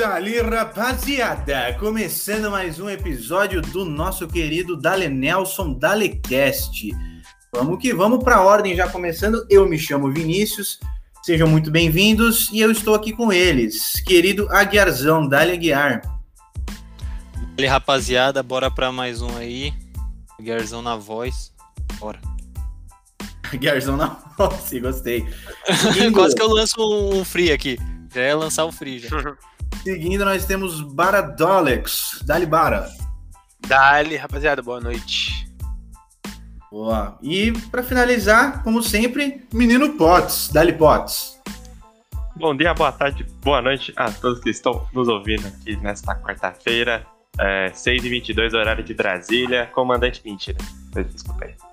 Dali, rapaziada! Começando mais um episódio do nosso querido Dale Nelson Dalecast. Vamos que vamos para a ordem, já começando. Eu me chamo Vinícius, sejam muito bem-vindos e eu estou aqui com eles. Querido Aguiarzão, Dale Aguiar. Dale, rapaziada, bora para mais um aí. Aguiarzão na voz, bora. Aguiarzão na voz, gostei. Quase que eu lanço um free aqui. Já ia lançar o free já. Seguindo, nós temos Baradolex. Dali Bara. Dali, rapaziada, boa noite. Boa. E para finalizar, como sempre, Menino Potts. Dali Potts. Bom dia, boa tarde, boa noite a todos que estão nos ouvindo aqui nesta quarta-feira, é, 6h22, horário de Brasília. Comandante Mentira. Desculpa aí.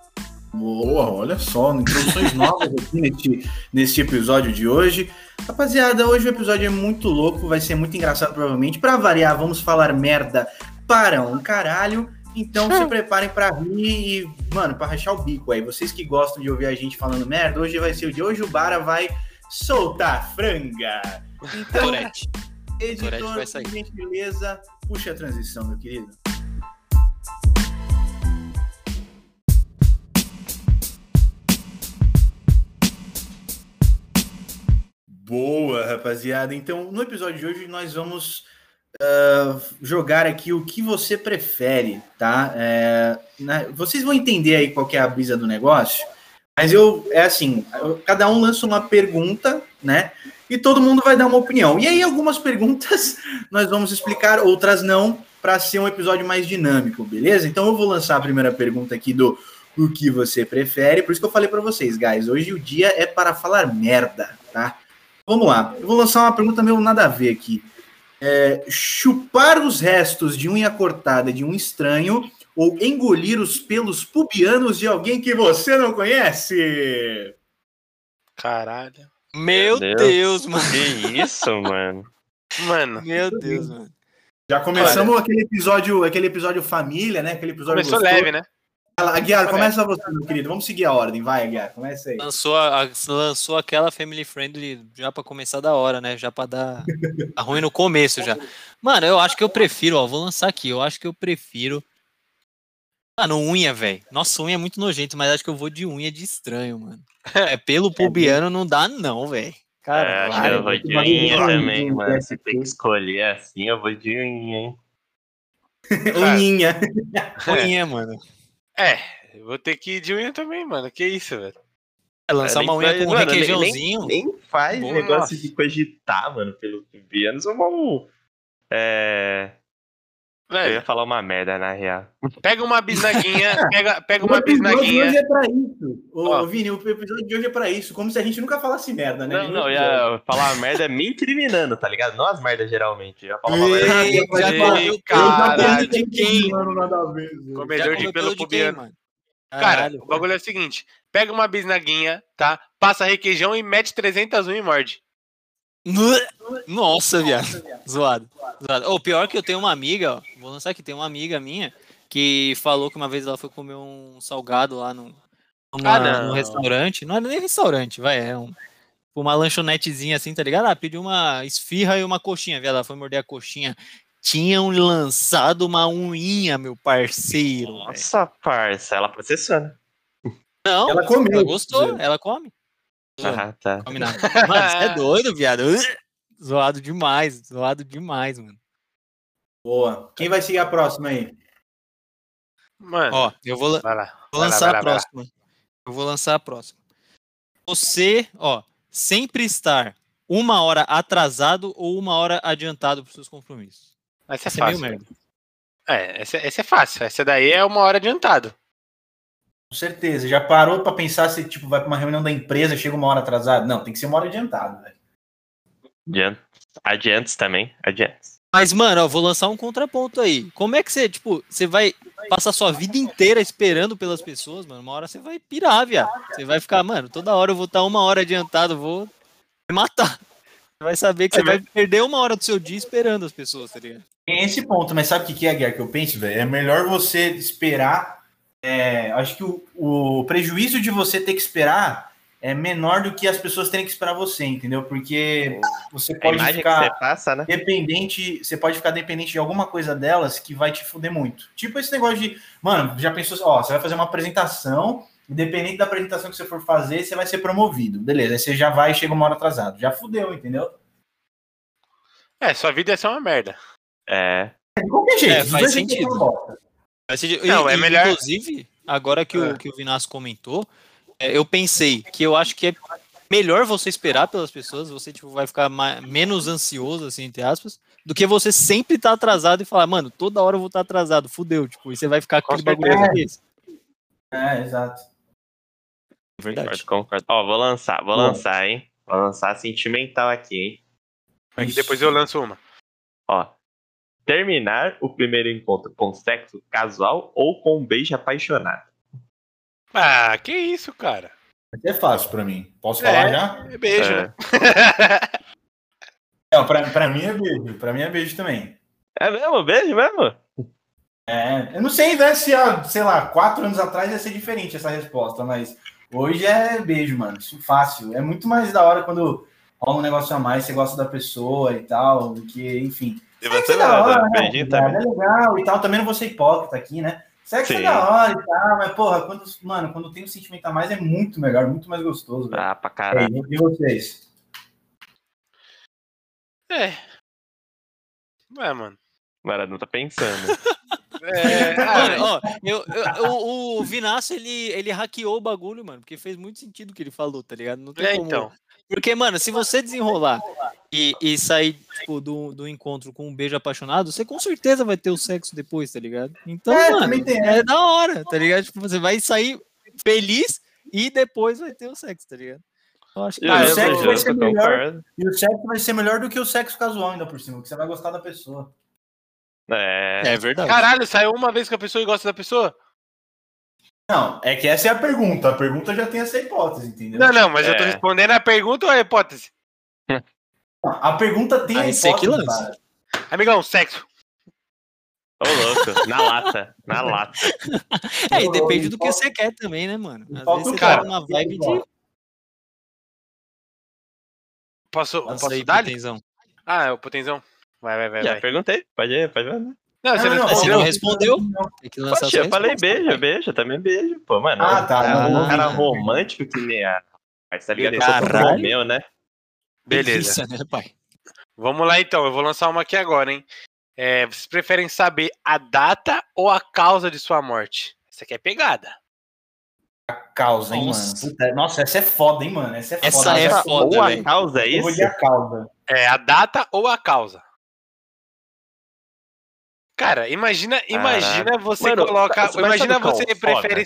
Boa, olha só, introduções novas aqui neste, neste episódio de hoje. Rapaziada, hoje o episódio é muito louco, vai ser muito engraçado provavelmente. Para variar, vamos falar merda para um caralho. Então se preparem para rir e, mano, para rachar o bico aí. Vocês que gostam de ouvir a gente falando merda, hoje vai ser o dia. Hoje o Bara vai soltar franga. Então, Torete. editor, Torete vai sair. gentileza, puxa a transição, meu querido. Boa, rapaziada. Então, no episódio de hoje, nós vamos ah, jogar aqui o que você prefere, tá? É, na- vocês vão entender aí qual é a brisa do negócio, mas eu, é assim, eu- cada um lança uma pergunta, né? E todo mundo vai dar uma opinião. E aí, algumas perguntas nós vamos explicar, outras não, para ser um episódio mais dinâmico, beleza? Então, eu vou lançar a primeira pergunta aqui do o que você prefere. Por isso que eu falei para vocês, guys. Hoje o dia é para falar merda, tá? Vamos lá. Eu vou lançar uma pergunta meio nada a ver aqui. É, chupar os restos de unha cortada de um estranho ou engolir os pelos pubianos de alguém que você não conhece? Caralho. Meu Meu Deus, mano. Que isso, mano? Mano, Meu Deus, mano. Já começamos aquele episódio, aquele episódio família, né? Aquele episódio começou gostoso. leve, né? Aguiar, começa você, meu querido. Vamos seguir a ordem. Vai, Aguiar, começa aí. Lançou, a- lançou aquela family friendly já pra começar da hora, né? Já pra dar tá ruim no começo já. Mano, eu acho que eu prefiro, ó, vou lançar aqui. Eu acho que eu prefiro. Mano, unha, velho. Nossa, unha é muito nojento, mas acho que eu vou de unha de estranho, mano. É pelo pubiano não dá não, velho. É, Cara, acho vai, que eu vou de unha também, mano. Se tem que escolher assim, eu vou de unha, hein? Uninha. unha, mano. É, vou ter que ir de unha também, mano. Que isso, velho. É lançar Nem uma unha faz- com um mano, requeijãozinho. Nem, nem faz Boa, negócio nossa. de cogitar, mano, pelo pubianos. Vamos. É. Eu ia falar uma merda, na real. pega uma bisnaguinha, pega, pega O uma episódio de hoje bisnaguinha. é pra isso. Ô. Vini, o episódio de hoje é pra isso. Como se a gente nunca falasse merda, né? Não, não, eu ia falar merda me incriminando, tá ligado? Não as merdas geralmente. Eu ia falar uma merda. Ei, já comeu comi de quem? Comedor de pelo pubiano. Cara, o bagulho é o seguinte: pega uma bisnaguinha, tá? Passa requeijão e mete 300 unhas e morde. Nossa, viado. Zoado. Zoado. O pior que eu tenho uma amiga, ó. Vou lançar aqui, tem uma amiga minha que falou que uma vez ela foi comer um salgado lá no, numa- Ah, num restaurante. Não era nem restaurante, vai, é um, uma lanchonetezinha assim, tá ligado? Ela pediu uma esfirra e uma coxinha, viado. Ela foi morder a coxinha. Tinham lançado uma unha, meu parceiro. Nossa, parça, ela processou, né? Não, Ela comeu. ela gostou, ela come. Ah, tá. Come nada. Mano, você é doido, viado. Zoado demais, zoado demais, mano. Boa. Quem vai seguir a próxima aí? Mano, Ó, eu vou, vai lá. vou vai lançar lá, a lá. próxima. Eu vou lançar a próxima. Você, ó, sempre estar uma hora atrasado ou uma hora adiantado para seus compromissos. Essa é Essa é meio fácil. merda. É, essa, essa é fácil. Essa daí é uma hora adiantado. Com certeza. Já parou pra pensar se tipo vai pra uma reunião da empresa, chega uma hora atrasado? Não, tem que ser uma hora adiantado, velho. Adiantes, adiantes também, adiantes. Mas, mano, ó, vou lançar um contraponto aí. Como é que você, tipo, você vai passar sua vida inteira esperando pelas pessoas, mano? Uma hora você vai pirar, viado. Você vai ficar, mano, toda hora eu vou estar uma hora adiantado, vou me matar. Você vai saber que você É, vai perder uma hora do seu dia esperando as pessoas, tá ligado? Tem esse ponto, mas sabe o que que é, Guiar, que eu penso, velho? É melhor você esperar. É, acho que o, o prejuízo de você ter que esperar é menor do que as pessoas terem que esperar você, entendeu? Porque você pode ficar você passa, né? dependente, você pode ficar dependente de alguma coisa delas que vai te fuder muito. Tipo esse negócio de, mano, já pensou, ó, você vai fazer uma apresentação, independente da apresentação que você for fazer, você vai ser promovido. Beleza, aí você já vai e chega uma hora atrasado. Já fudeu, entendeu? É, sua vida ia ser uma merda. É. De qualquer jeito, É, os faz sentido. Não, e- é melhor- Inclusive, agora que É. o, que o Vinasco comentou, é, eu pensei que eu acho que é melhor você esperar pelas pessoas, você tipo, vai ficar ma- menos ansioso, assim, entre aspas, do que você sempre estar atrasado e falar, mano, toda hora eu vou estar atrasado, fudeu, tipo, e você vai ficar com aquele bagulho cabeça. É, exato. Verdade. Concordo, concordo. Ó, vou lançar, vou Bom. lançar, hein? Vou lançar sentimental aqui, hein? Mas depois eu lanço uma. Ó. Terminar o primeiro encontro com sexo casual ou com um beijo apaixonado. Ah, que isso, cara. É fácil pra mim. Posso É. falar já? É beijo, É. né? Não, pra, pra mim é beijo. Pra mim é beijo também. É mesmo? Beijo mesmo? É, eu não sei né, se, há, sei lá, quatro anos atrás ia ser diferente essa resposta, mas hoje é beijo, mano. Isso fácil. É muito mais da hora quando rola um negócio a mais, você gosta da pessoa e tal, do que, enfim. E você, é da hora, né? Beijinho É legal e tal. Também não vou ser hipócrita aqui, né? Sexo é Sim. da hora e tal, mas, porra, quando, mano, quando tem um sentimento a mais é muito melhor, muito mais gostoso. Ah, pra caralho. E vocês? É. Ué, mano. Mano, não tá pensando. É, ah, Mano, ó, eu, eu- o, o ele, ele hackeou o bagulho, mano, porque fez muito sentido o que ele falou, tá ligado? Não tem é, como... então. Porque, mano, se você desenrolar e, e sair, tipo, do, do encontro com um beijo apaixonado, você com certeza vai ter o sexo depois, tá ligado? Então, É, mano, é da hora, tá ligado? Tipo, você vai sair feliz e depois vai ter o sexo, tá ligado? Eu acho que Ah, o sexo vai ser melhor. E o sexo vai ser melhor do que o sexo casual ainda por cima, porque você vai gostar da pessoa. É. É verdade. Caralho, saiu uma vez com a pessoa e gosta da pessoa? Não, é que essa é a pergunta. A pergunta já tem essa hipótese, entendeu? Não, não, mas eu tô É. respondendo a pergunta ou a hipótese? A pergunta tem a Aí você que hipótese, lança. cara. Amigão, sexo. Ô, louco. Na lata. Na lata. É, e depende do que você quer também, né, mano? Às Falta vezes o você cara. tá numa vibe de. Posso, Nossa, posso aí, dar? Potenzão. Ah, é o potenzão. Vai, vai, vai, Já vai. perguntei. Pode ir, pode ir. né? Não, você Não, não, não, respondeu? tem que lançar Poxa, eu falei beijo, beijo, também beijo, pô, mano. Ah, tá, Um não, cara não. romântico que nem a. Mas tá ligado? Eu Caralho. Romeu, né? Beleza. Delícia, né, pai? Vamos lá então, eu vou lançar uma aqui agora, hein? É, vocês preferem saber a data ou a causa de sua morte? Essa aqui é pegada. A causa, hein, Nossa. mano? Puta, nossa, essa é foda, hein, mano? Essa é Essa foda. é Essa- foda, Ou a causa é isso? de a causa. É a data ou a causa? Cara, imagina, imagina você Mano, coloca, imagina qual você é o prefere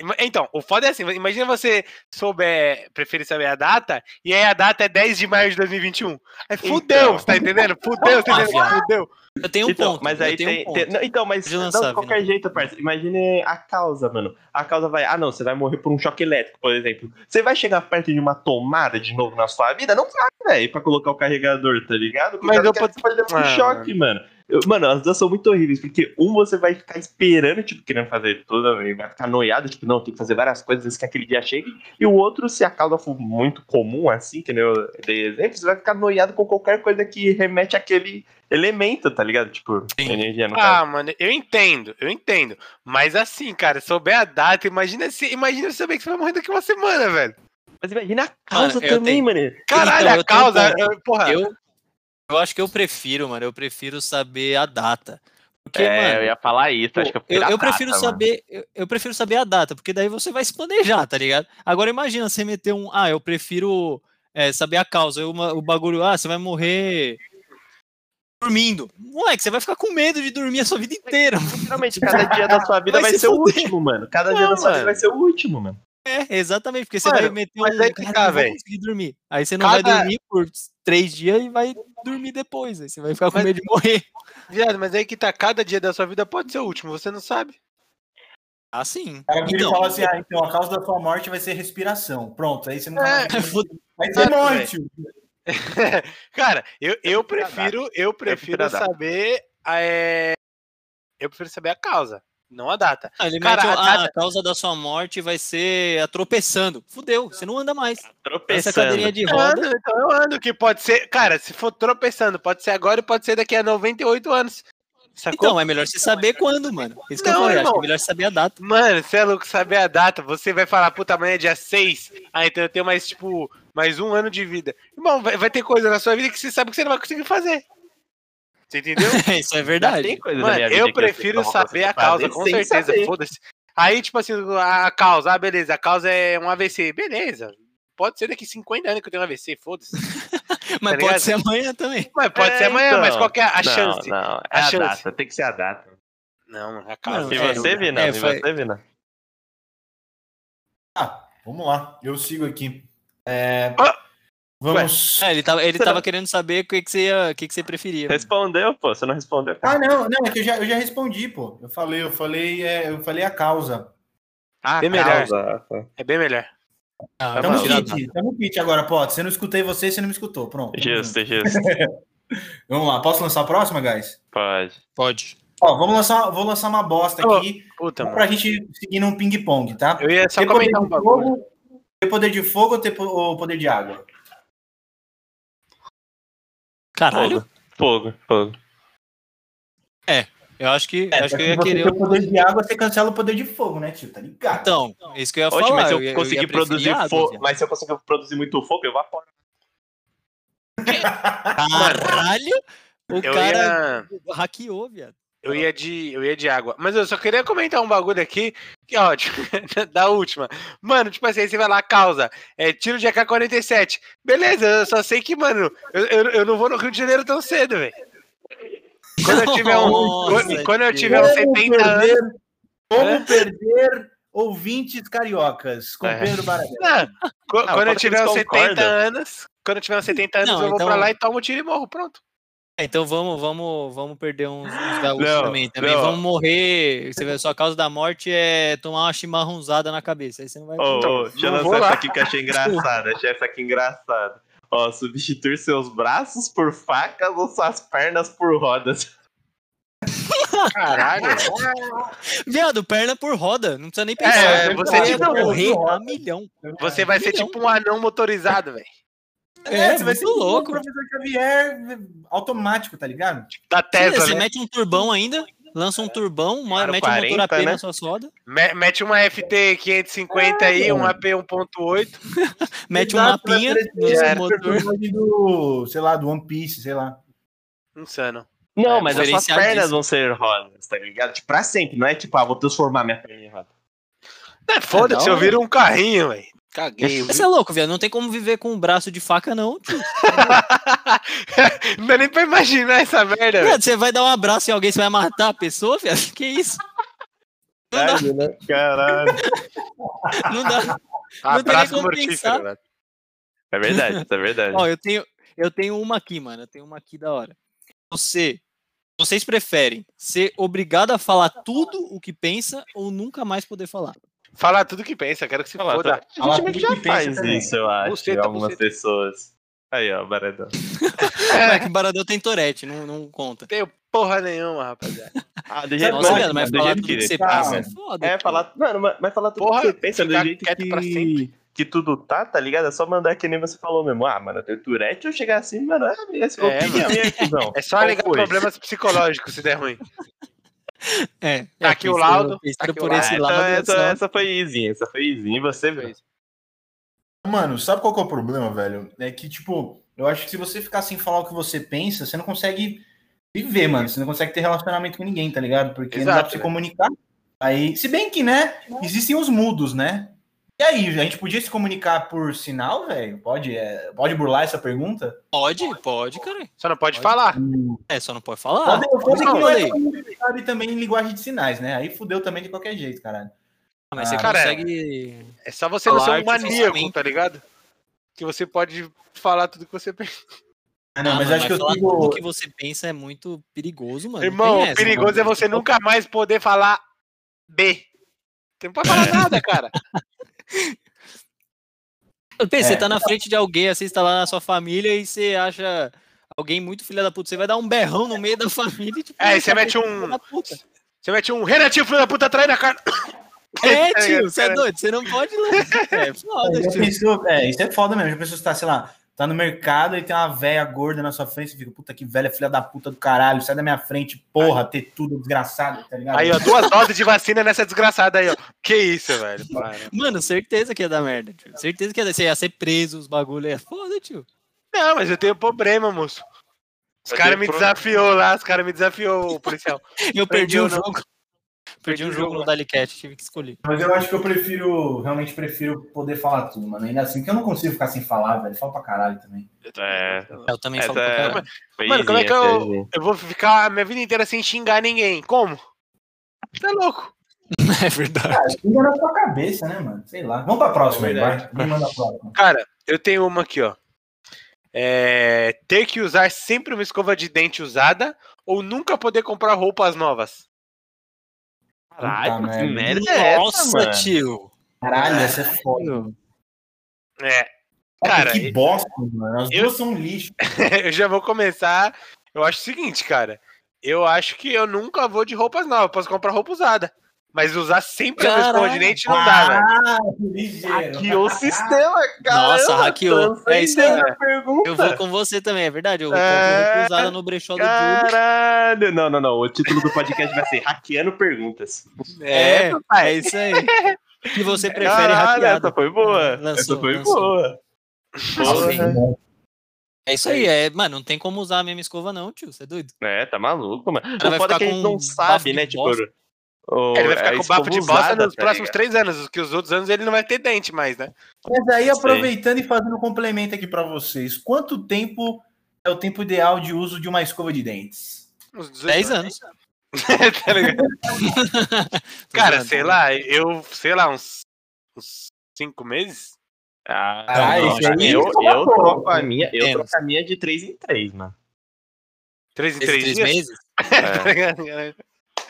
Ima- Então, o foda é assim, imagina você souber, preferir saber a data, e aí a data é 10 de maio de 2021. Aí fudeu, Então. você tá entendendo? Fudeu, tá Ah, entendendo? Fudeu. Eu tenho um então, ponto. mas eu aí tem, um ponto. tem- não, então, mas não, lançar, de qualquer jeito, parceiro. Imagine a causa, mano. A causa vai, ah, não, você vai morrer por um choque elétrico, por exemplo. Você vai chegar perto de uma tomada de novo na sua vida? Não vai, velho, pra colocar o carregador, tá ligado? Mas eu você pode levar um Ah, choque, mano. Eu- mano, as duas são muito horríveis, porque um você vai ficar esperando, tipo, querendo fazer tudo, e vai ficar noiado, tipo, não, tem que fazer várias coisas antes que aquele dia chegue. E o outro, se a causa for muito comum, assim, que nem eu dei exemplo, você vai ficar noiado com qualquer coisa que remete àquele elemento, tá ligado? Tipo, Sim. energia no caso. Ah, mano, eu entendo, eu entendo. Mas assim, cara, souber a data, imagina se, imagina saber que você vai morrer daqui uma semana, velho. Mas imagina a causa Mano, também, tenho- mano. Caralho, Então, a tenho causa, ponto. eu- porra. Eu, eu acho que eu prefiro, mano. Eu prefiro saber a data. Porque, é, mano. eu ia falar isso, Pô, acho que eu, eu, eu prefiro data, saber, eu, eu prefiro saber a data, porque daí você vai se planejar, tá ligado? Agora imagina você meter um, ah, eu prefiro é, saber a causa, uma- o bagulho, ah, você vai morrer dormindo. Moleque, você vai ficar com medo de dormir a sua vida inteira. Literalmente, cada dia da sua vida Vai vai, se ser o último, mano. Cada dia Não, da sua vida mano. vai ser o último, mano. É, exatamente, porque você Mano, vai meter mas um, aí que cara, tá, velho. conseguir dormir. Aí você não vai Cada- dormir por três dias e vai dormir depois. Aí você vai ficar com Mas- medo de morrer. Viado, mas aí que tá, cada dia da sua vida pode ser o último, você não sabe. Ah, sim. E Então, fala assim, ah, então a causa da sua morte vai ser respiração. Pronto, aí você não É, vai foda- Aí você morre, tio. Cara, eu, eu prefiro eu prefiro saber. é, Eu prefiro saber a causa. Não a data. Ah, ele Cara, mete, a ah, data- a causa da sua morte vai ser a tropeçando. Fudeu, você não anda mais. Essa Tropeçando. cadeirinha de Eu ando, roda. então eu ando, que pode ser, cara, se for tropeçando, pode ser agora e pode ser daqui a 98 anos. Sacou? Então, é melhor você saber quando, mano. Isso que eu Não, falei, acho que é melhor saber a data. Mano, você é louco saber a data. Você vai falar, puta, amanhã é dia 6. Ah, então eu tenho mais, tipo, mais um ano de vida. Irmão, vai, vai ter coisa na sua vida que você sabe que você não vai conseguir fazer. Você entendeu? Isso é verdade. tem coisa Mano, eu prefiro saber a causa, com certeza. Foda-se. Aí, tipo assim, a causa, ah, beleza, a causa é um AVC. Beleza. Pode ser daqui 50 anos que eu tenho um AVC, foda-se. Mas tá ligado? pode ser amanhã também. Mas pode É, ser amanhã, mas então. qual que é a Não, chance? Não, é A a, chance. data, tem que ser a data. Não, a causa. Não, E é, você, Vina? é, e foi- você, Vina? Ah, vamos lá. Eu sigo aqui. É, Ah! Vamos. É, ele tava, ele tava querendo saber o que, que, você, ia, o que, que você preferia. mano. Respondeu, pô. Você não respondeu. Ah, não, não, é que eu já, eu já respondi, pô. Eu falei, eu falei, é, eu falei a causa. Ah, Bem melhor. causa. tá. É bem melhor. Ah, Tá Tamo kit, tamo kit agora, Pote. Você não escutei você, você não me escutou. Pronto. Justo, justo. Vamos lá, posso lançar a próxima, guys? Pode. Pode. Ó, vamos lançar, vou lançar uma bosta Ô, aqui Puta, só mano. pra gente seguir num ping-pong, tá? Eu ia só Ter poder comentar um de bagulho. fogo, ter poder de fogo ou ter ou poder de água? Caralho. Fogo, fogo. Eu acho que, eu acho que eu Se ia querer. um- o poder de água, você cancela o poder de fogo, né, tio? Tá ligado? Então, isso que eu ia Oxe, falar. mas se eu ia conseguir produzir água, fogo. Mas se eu conseguir produzir muito fogo, eu evaporo. Caralho! O Eu cara ia, hackeou, viado. Eu ia de, eu ia de água. Mas eu só queria comentar um bagulho aqui, que ó, tipo, da última. Mano, tipo assim, aí você vai lá, causa, é tiro de AK-47. Beleza, eu só sei que, mano, eu, eu, eu não vou no Rio de Janeiro tão cedo, velho. Quando eu tiver um, Nossa, quando eu tiver uns 70 anos, perder, como Hã? perder ouvintes cariocas com É. Pedro qu- quando eu tiver uns 70 concordam. anos, quando eu tiver uns 70 anos, Não, eu vou então- pra lá e tomo tiro e morro, pronto. É, Então vamos, vamos, vamos perder uns, uns gaúchos Não, também. Também não. vamos morrer. Você vê, sua causa da morte é tomar uma chimarrãozada na cabeça. Aí você não vai. Então, ô, deixa eu lançar essa aqui que eu achei engraçada. Achei essa aqui engraçada. Ó, substituir seus braços por facas ou suas pernas por rodas. Caralho. Viado, perna por roda. Não precisa nem É, pensar. você Eu ia tipo- morrer a milhão. Você vai ser tipo um anão motorizado, velho. É, você vai ser louco. o professor Xavier automático, tá ligado? Da Você, Tesla, você né? mete um turbão ainda, lança um turbão, mo- Aro mete um motor 40, AP né? na sua roda, Me- Mete uma FT 550 aí, um AP 1.8. mete um mapinha no motor. do, sei lá, do One Piece, sei lá. Insano. Não, É, mas as suas pernas vão ser rodas, tá ligado? Tipo, pra sempre. Não é tipo, ah, vou transformar minha perna em roda. É, Foda-se, da eu viro um carrinho, velho. Caguei. Você é louco, viado. Não tem como viver com um braço de faca, não. tio. não dá nem pra imaginar essa merda, velho. Viado, você vai dar um abraço em alguém, você vai matar a pessoa, viado? Que isso? Não dá, Caralho, né? Caralho. não dá. não tem Abraço nem como mortífero, pensar. velho. É verdade, isso é verdade. Ó, eu tenho, eu tenho uma aqui, mano. Eu tenho uma aqui da hora. Você, vocês preferem ser obrigado a falar tudo o que pensa ou nunca mais poder falar? Fala tudo que pensa, quero que se Fala, foda. tá. A gente meio que já que faz também. isso, eu acho, Buceta, em algumas buceta. pessoas. Aí, ó, Baradão. É que Baradão tem torete, não, não conta. Tenho porra nenhuma, rapaziada. Ah, do jeito, Nossa, mano, mas do falar jeito tudo que que você tá, pensa é mano. foda. É, falar, mano, mas- falar tudo Porra, que você pensa do jeito quieto pra que, sempre. que tudo tá, tá ligado? É só mandar que nem você falou mesmo. Ah, mano, eu tenho Tourette, eu chegar assim, mano, é É, minha, cuzão. É só problemas psicológicos se der ruim. É, Tá é, aqui o laudo, tá aqui o por esse lado. então essa, só- essa foi easy, essa foi easy. E você, velho? Mano, sabe qual que é o problema, velho? É que, tipo, eu acho que se você ficar sem falar o que você pensa, você não consegue viver, mano. Você não consegue ter relacionamento com ninguém, tá ligado? Porque não dá Exato, pra se velho. comunicar. Aí, se bem que, né, existem os mudos, né? E aí, a gente podia se comunicar por sinal, velho? Pode, é, pode burlar essa pergunta? Pode, pode, cara. Só não pode Pode. falar. É, só não pode falar. Pode, pode isso que não é sabe também em linguagem de sinais, né? Aí fudeu também de qualquer jeito, caralho. Ah, mas você Ah, cara, consegue. É só você não ser um maníaco, tá ligado? Que você pode falar tudo que você pensa. Ah, não, Ah, mas mano, acho que eu falar sigo... tudo que você pensa é muito perigoso, mano. Irmão, essa, perigoso mano. é você nunca mais poder falar B. Você não pode falar nada, cara. Pensa, Você É. tá na frente de alguém, assim, você tá lá na sua família e você acha alguém muito filha da puta. Você vai dar um berrão no meio da família e tipo. É, "Essa você mete pessoa é um- filha da puta." Você mete um Renatinho, filho da puta, trai na cara. É, tio, você é doido, você não pode lançar. É foda, tio. pensou, é, isso é foda mesmo. Já pensou que você tá, sei lá, tá no mercado e tem uma velha gorda na sua frente, você fica, puta que velha filha da puta do caralho, sai da minha frente, porra, ter tudo desgraçado, tá ligado? Aí, ó, duas doses de vacina nessa desgraçada aí, ó. Que isso, velho. Para. Mano, certeza que ia dar merda, tio. Certeza que ia dar. Você ia ser preso, os bagulho é foda, tio. Não, mas eu tenho problema, moço. Os caras me desafiou lá, os caras me desafiou, o policial. Eu perdi um não. jogo. Perdi um jogo no Dalicat, tive que escolher. Mas eu acho que eu prefiro, realmente prefiro poder falar tudo, mano. Ainda assim, porque eu não consigo ficar sem falar, velho. Fala pra caralho também. É, Eu também Essa falo pra é- caralho. Mano, como é que eu, eu vou ficar a minha vida inteira sem xingar ninguém? Como? Você é louco? É verdade. Cara, ainda na sua cabeça, né, mano? Sei lá. Vamos pra próxima aí, É vai. manda a próxima. Cara, eu tenho uma aqui, ó. É, ter que usar sempre uma escova de dente usada ou nunca poder comprar roupas novas? Caralho, Puta que merda. é essa, Nossa, mano? tio. Caralho, essa é foda. É, Cara, Cara, que bosta, mano. As eu- duas são um lixo. eu já vou começar. Eu acho o seguinte, cara. Eu acho que eu nunca vou de roupas novas. Eu posso comprar roupa usada. Mas usar sempre a mesma escova de Caralho. dente não dá, velho. Ah, ligeiro. Hackeou o sistema, cara. Nossa, hackeou. É isso aí. Eu vou com você também, é verdade. Eu É, compro roupa usada no brechó do Júlio. Caralho. Não, não, não. O título do podcast vai ser Hackeando Perguntas. É, é papai. isso aí. Que você prefere hackeado. essa foi boa. Lançou, essa foi lançou. boa. Nossa, Porra. É isso aí, é, mano, não tem como usar a mesma escova não, tio, você é doido. É, tá maluco, mano. cara O foda é que a gente não sabe, né? Tipo, bosta. O- Ele vai ficar a com bafo de bosta nos tá próximos ligado? três anos, que os outros anos ele não vai ter dente mais, né? Mas aí, aproveitando e fazendo um complemento aqui pra vocês, quanto tempo é o tempo ideal de uso de uma escova de dentes? Uns 18 10 anos. tá ligado? Cara, sei lá, eu, sei lá, uns, uns cinco meses? Ah, Ah, não, aí eu, eu pouco. troco a minha, eu troco a minha de 3 em 3, mano. Três em Esses três, três dias? meses? É,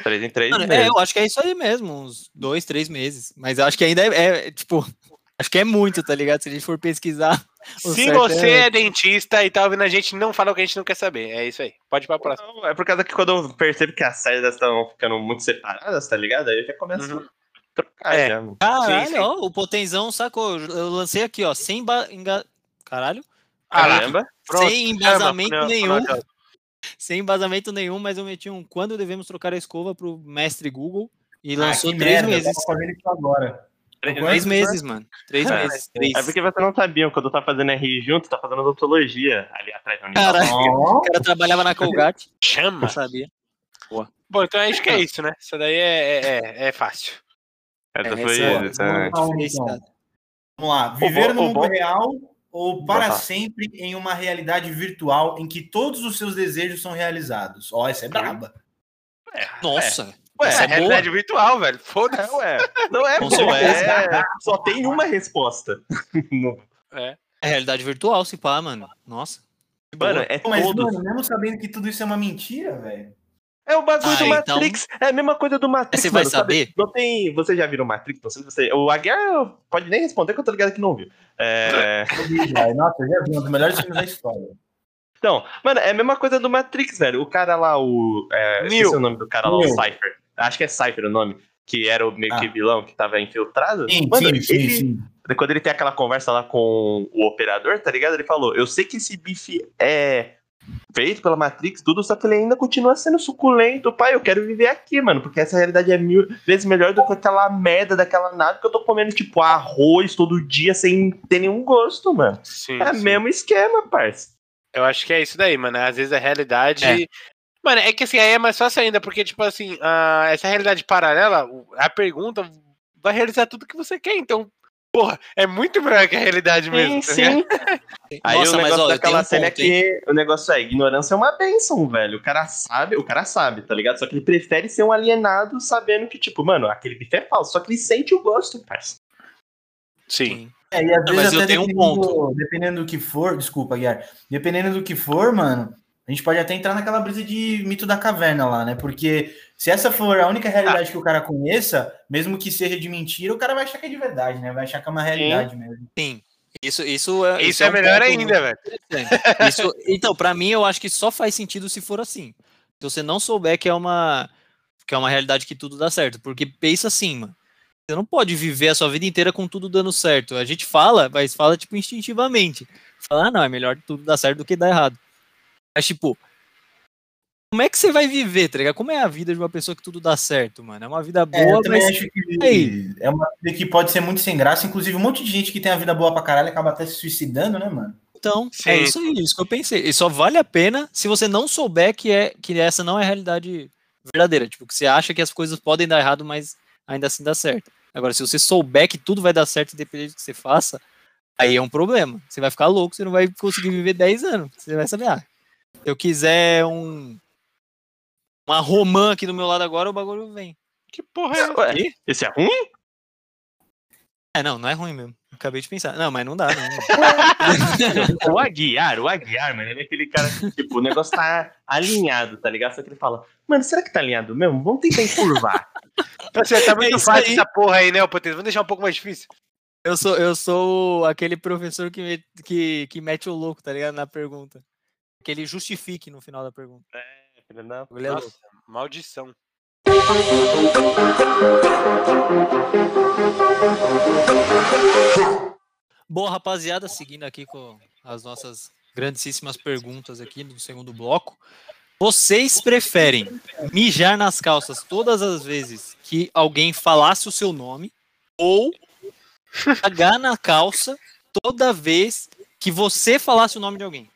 3 em 3 Mano, é, meses. eu acho que é isso aí mesmo, uns dois, três meses. Mas eu acho que ainda é, é, tipo, acho que é muito, tá ligado? Se a gente for pesquisar. Se você é- é dentista e tá ouvindo a gente, não fala o que a gente não quer saber. É isso aí. Pode ir pra próxima. Não, é por causa que quando eu percebo que as saídas estão ficando muito separadas, tá ligado? Aí eu já começo Uhum. a trocar É. já, mano. Caralho, Sim, sim. ó, o potenzão sacou. Eu lancei aqui, ó, sem ba... enga... Caralho? Ah. Caramba. Pronto, sem embasamento não, nenhum. não, não. Sem embasamento nenhum, mas eu meti um quando devemos trocar a escova pro mestre Google e Ah, lançou que três merda, eu meses. agora. Três meses, mano. Três É. meses. Três. É porque você não sabia, quando eu tava fazendo RI junto, tá fazendo odontologia ali atrás da unidade. Caralho, Ó, o cara trabalhava na Colgate, Chama. não sabia. Bom, então acho que é isso, né? Isso daí é, é, é- é fácil. Essa É, foi essa é-? Então. Vamos lá. Viver O no o mundo bom- real ou para sempre em uma realidade virtual em que todos os seus desejos são realizados? Ó, essa é braba. Nossa, Ué, essa é é boa. realidade virtual, velho. É, Foda-se. ué. Não é, pô, certeza. é. Só tem uma resposta. É. É realidade virtual, se pá, mano. Nossa. Mano, é Mas, todos. mano, mesmo sabendo que tudo isso é uma mentira, velho. É o bagulho Ah, do então- Matrix. É a mesma coisa do Matrix. Você vai mano, sabe? saber? Não tem. Você já viu o Matrix? Não sei se você. O Aguiar pode nem responder que eu tô ligado que não viu. É. Nossa, eu já vi um dos melhores filmes da história. Então, mano, é a mesma coisa do Matrix, velho. O cara lá, o. É, esqueci o nome do cara lá, o Neo. Cypher. Acho que é Cypher o nome. Que era o meio que Ah. vilão que tava infiltrado. Sim, mano, sim, sim, ele, sim. quando ele tem aquela conversa lá com o operador, tá ligado? Ele falou: Eu sei que esse bife é feito pela Matrix, tudo, só que ele ainda continua sendo suculento. Pai, eu quero viver aqui, mano, porque essa realidade é mil vezes melhor do que aquela merda daquela nave que eu tô comendo, tipo, arroz todo dia sem ter nenhum gosto, mano. Sim, É sim. mesmo esquema, parça. Eu acho que é isso daí, mano. Às vezes a realidade. É. Mano, é que assim, aí é mais fácil ainda, porque, tipo assim, a- essa realidade paralela, o- a pergunta vai realizar tudo que você quer. Então, porra, é muito melhor que a realidade mesmo. tá ligado? Aí Nossa, o mas negócio eu tenho daquela um cena é que o negócio é, ignorância é uma benção, velho. O cara sabe, o cara sabe, tá ligado? Só que ele prefere ser um alienado sabendo que, tipo, mano, aquele bife é falso. Só que ele sente o gosto, parça. Sim. É, e às Não, vezes mas eu tenho um ponto. dependendo do que for, desculpa, Guiar, dependendo do que for, mano, a gente pode até entrar naquela brisa de mito da caverna lá, né? Porque se essa for a única realidade que o cara conheça, mesmo que seja de mentira, o cara vai achar que é de verdade, né? Vai achar que é uma realidade mesmo. Sim. Isso, isso é, Isso é um melhor ainda, velho. Isso, então, pra mim, eu acho que só faz sentido se for assim. Se você não souber que é uma. que é uma realidade que tudo dá certo. Porque pensa assim, mano. Você não pode viver a sua vida inteira com tudo dando certo. A gente fala, mas fala, tipo, instintivamente. Fala, ah, não, é melhor tudo dar certo do que dar errado. Mas, tipo, como é que você vai viver, tá ligado? Como é a vida de uma pessoa que tudo dá certo, mano? É uma vida É, boa, eu também mas. acho que Aí. é uma vida que pode ser muito sem graça. Inclusive, um monte de gente que tem a vida boa pra caralho acaba até se suicidando, né, mano? Então, Sim. é isso aí, isso que eu pensei. E só vale a pena se você não souber que, é, que essa não é a realidade verdadeira. Tipo, que você acha que as coisas podem dar errado, mas ainda assim dá certo. Agora, se você souber que tudo vai dar certo independente do que você faça, aí é um problema. Você vai ficar louco, você não vai conseguir viver 10 anos. Você vai saber, ah, eu quiser um. Uma romã aqui do meu lado agora, o bagulho vem. Que porra é essa? Ué, esse é ruim? É, não, não é ruim mesmo. Acabei de pensar. Não, mas não dá, não. o Aguiar, o Aguiar, mano, ele é aquele cara que, tipo, o negócio tá alinhado, tá ligado? Só que ele fala, mano, será que tá alinhado mesmo? Vamos tentar encurvar. Você tá muito É fácil aí. essa porra aí, né, Potência? Vamos deixar um pouco mais difícil. Eu sou, eu sou aquele professor que, me- que, que mete o louco, tá ligado? Na pergunta. Que ele justifique no final da pergunta. Filho da- Ele é. Nossa, maldição. Boa, rapaziada, seguindo aqui com as nossas grandíssimas perguntas aqui no segundo bloco. Vocês preferem mijar nas calças todas as vezes que alguém falasse o seu nome ou cagar na calça toda vez que você falasse o nome de alguém?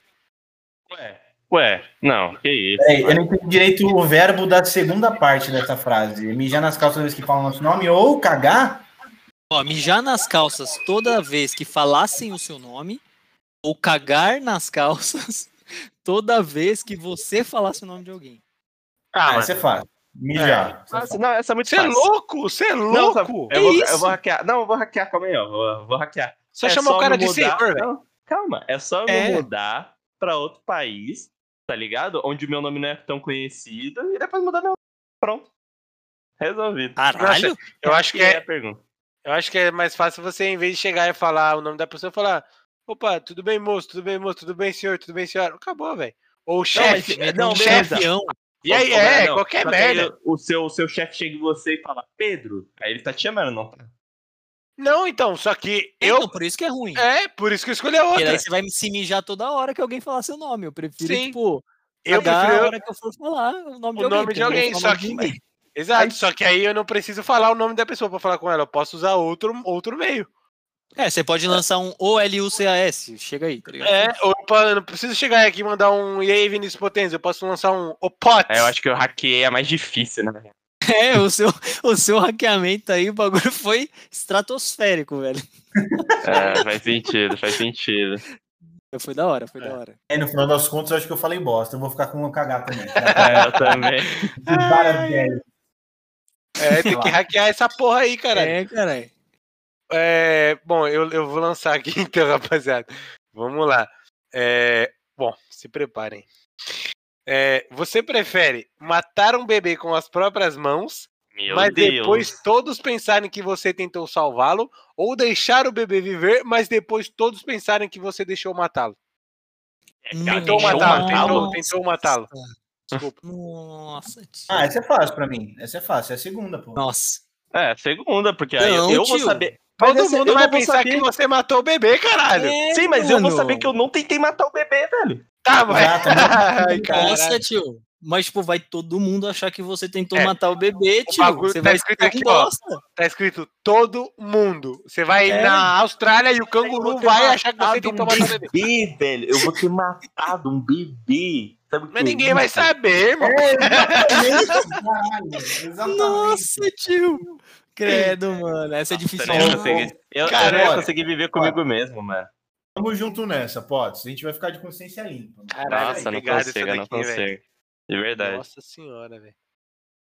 Ué, ué, não, que isso. Peraí, eu não entendi direito o verbo da segunda parte dessa frase. Mijar nas calças toda vez que falam nosso nome ou cagar? Ó, mijar nas calças toda vez que falassem o seu nome ou cagar nas calças toda vez que você falasse o nome de alguém. Ah, mano. essa é fácil. Mijar. É Nossa, não, essa é muito Você é louco? Você é Não, louco? sabe, eu, É vou, isso. eu vou hackear. Não, eu vou hackear, calma aí, ó. Vou, vou hackear. Só É chamar o cara de senhor, velho. Não, calma, é só eu É. mudar pra outro país, tá ligado? Onde meu nome não é tão conhecido e depois mudar meu. Pronto. Resolvido. Caralho! Eu acho que é é, a pergunta. eu acho que é mais fácil você, em vez de chegar e falar o nome da pessoa, falar: opa, tudo bem, moço, tudo bem, moço, tudo bem, senhor, tudo bem, senhora. Acabou, velho. Ou chefe. mas- Não, não, chefe. beleza. chefião. E aí, é, não, qualquer merda. O seu, o seu chefe chega em você e fala, Pedro. Aí ele tá te chamando, não tá? Não, então, só que eu. Então, por isso que é ruim. É, por isso que eu escolhi a outra. daí você vai se mijar toda hora que alguém falar seu nome. Eu prefiro, Sim. tipo, Eu prefiro a hora que eu for falar o nome o de alguém. nome de alguém, só que. de. Exato, só que aí eu não preciso falar o nome da pessoa pra falar com ela. Eu posso usar outro, outro meio. É, você pode lançar um OLUCAS. Chega aí, tá ligado? É, ou eu não preciso chegar aqui e mandar um E aí, Vinícius Potenza. Eu posso lançar um O Pots. É, eu acho que eu hackeei a mais difícil, né? É, o seu, o seu hackeamento aí, o bagulho foi estratosférico, velho. É, faz sentido, faz sentido. Foi da hora, foi É. da hora. Aí, no final das contas, eu acho que eu falei bosta. Eu vou ficar com o cagar também. É, eu também. Vezes. É, tem que hackear essa porra aí, caralho. É, caralho. É, bom, eu, eu vou lançar aqui então, rapaziada. Vamos lá. É, bom, se preparem. É, você prefere matar um bebê com as próprias mãos, Meu mas Deus. depois todos pensarem que você tentou salvá-lo, ou deixar o bebê viver, mas depois todos pensarem que você deixou matá-lo? Tentou Deixou matá-lo, tentou, tentou matá-lo. Desculpa. Nossa, tio. Ah, essa é fácil pra mim. Essa é fácil. É a segunda, pô. Nossa. É, segunda, porque aí Não, eu, eu vou saber. Mas Todo mundo vai pensar saber. que você matou o bebê, caralho. É, Sim, mas eu vou mano. saber que eu não tentei matar o bebê, velho. Tá, mas... Exatamente. Ai, caralho. Nossa, tio. Mas, tipo, vai todo mundo achar que você tentou É. matar o bebê, O tio. bagulho Você tá vai escrito aqui, ó. Tá escrito todo mundo. Você vai É. na Austrália e o canguru vai achar que você tentou um matar o bebê. bebê, velho. Eu vou ter matado um bebê. Sabe o que Mas ninguém vai saber, irmão. É, exatamente. Caralho. Exatamente. Nossa, tio. Credo, mano. Essa é difícil. Eu, não ia conseguir- eu, Cara, não viver comigo mesmo, mano. Tamo junto nessa, Potts. A gente vai ficar de consciência limpa. Caralho, Nossa, não consigo, não consigo. De verdade. Nossa senhora, velho.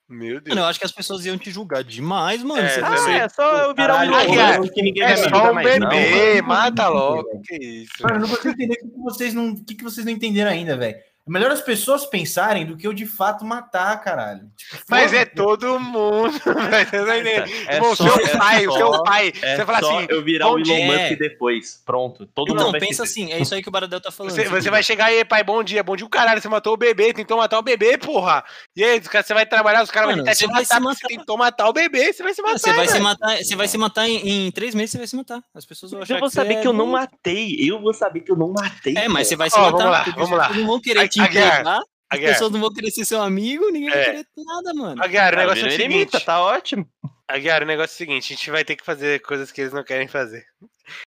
Meu Deus. Mano, eu acho que as pessoas iam te julgar demais, mano. É, também. você- Ah, é só eu virar Caralho, um que ninguém É vai me só um bebê, mata logo. Que isso. Mano, eu não consigo entender o que vocês não, o que que vocês não entenderam ainda, velho. É melhor as pessoas pensarem do que eu de fato matar, caralho. Tipo, Mas é todo mundo. Entendo. É Irmão, só- seu é pai, o só- seu pai. É você fala assim. eu virar bom o Elon. Musk depois. Pronto. Todo Então, mundo pensa assim, é isso aí que o Baradel tá falando. Você, tipo, você vai chegar aí, pai, bom dia, bom dia, o caralho, você matou o bebê, tentou matar o bebê, porra. E aí, você vai trabalhar, os caras vão tentar te você vai matar, você matar. tentou matar o bebê, você vai se matar. Você vai se matar, você vai se matar em, em três meses, você vai se matar. As pessoas vão achar eu vou você saber é que eu não bom. matei. Eu vou saber que eu não matei. É, mas você vai se matar. vamos lá, vamos lá. pessoas não vão querer te Aguiar, entregar, as pessoas não vão querer ser seu amigo, ninguém vai É. querer nada, mano. Aguiar, o Ah, negócio é o seguinte. eremita, tá ótimo. Aguiar, o negócio é o seguinte, a gente vai ter que fazer coisas que eles não querem fazer.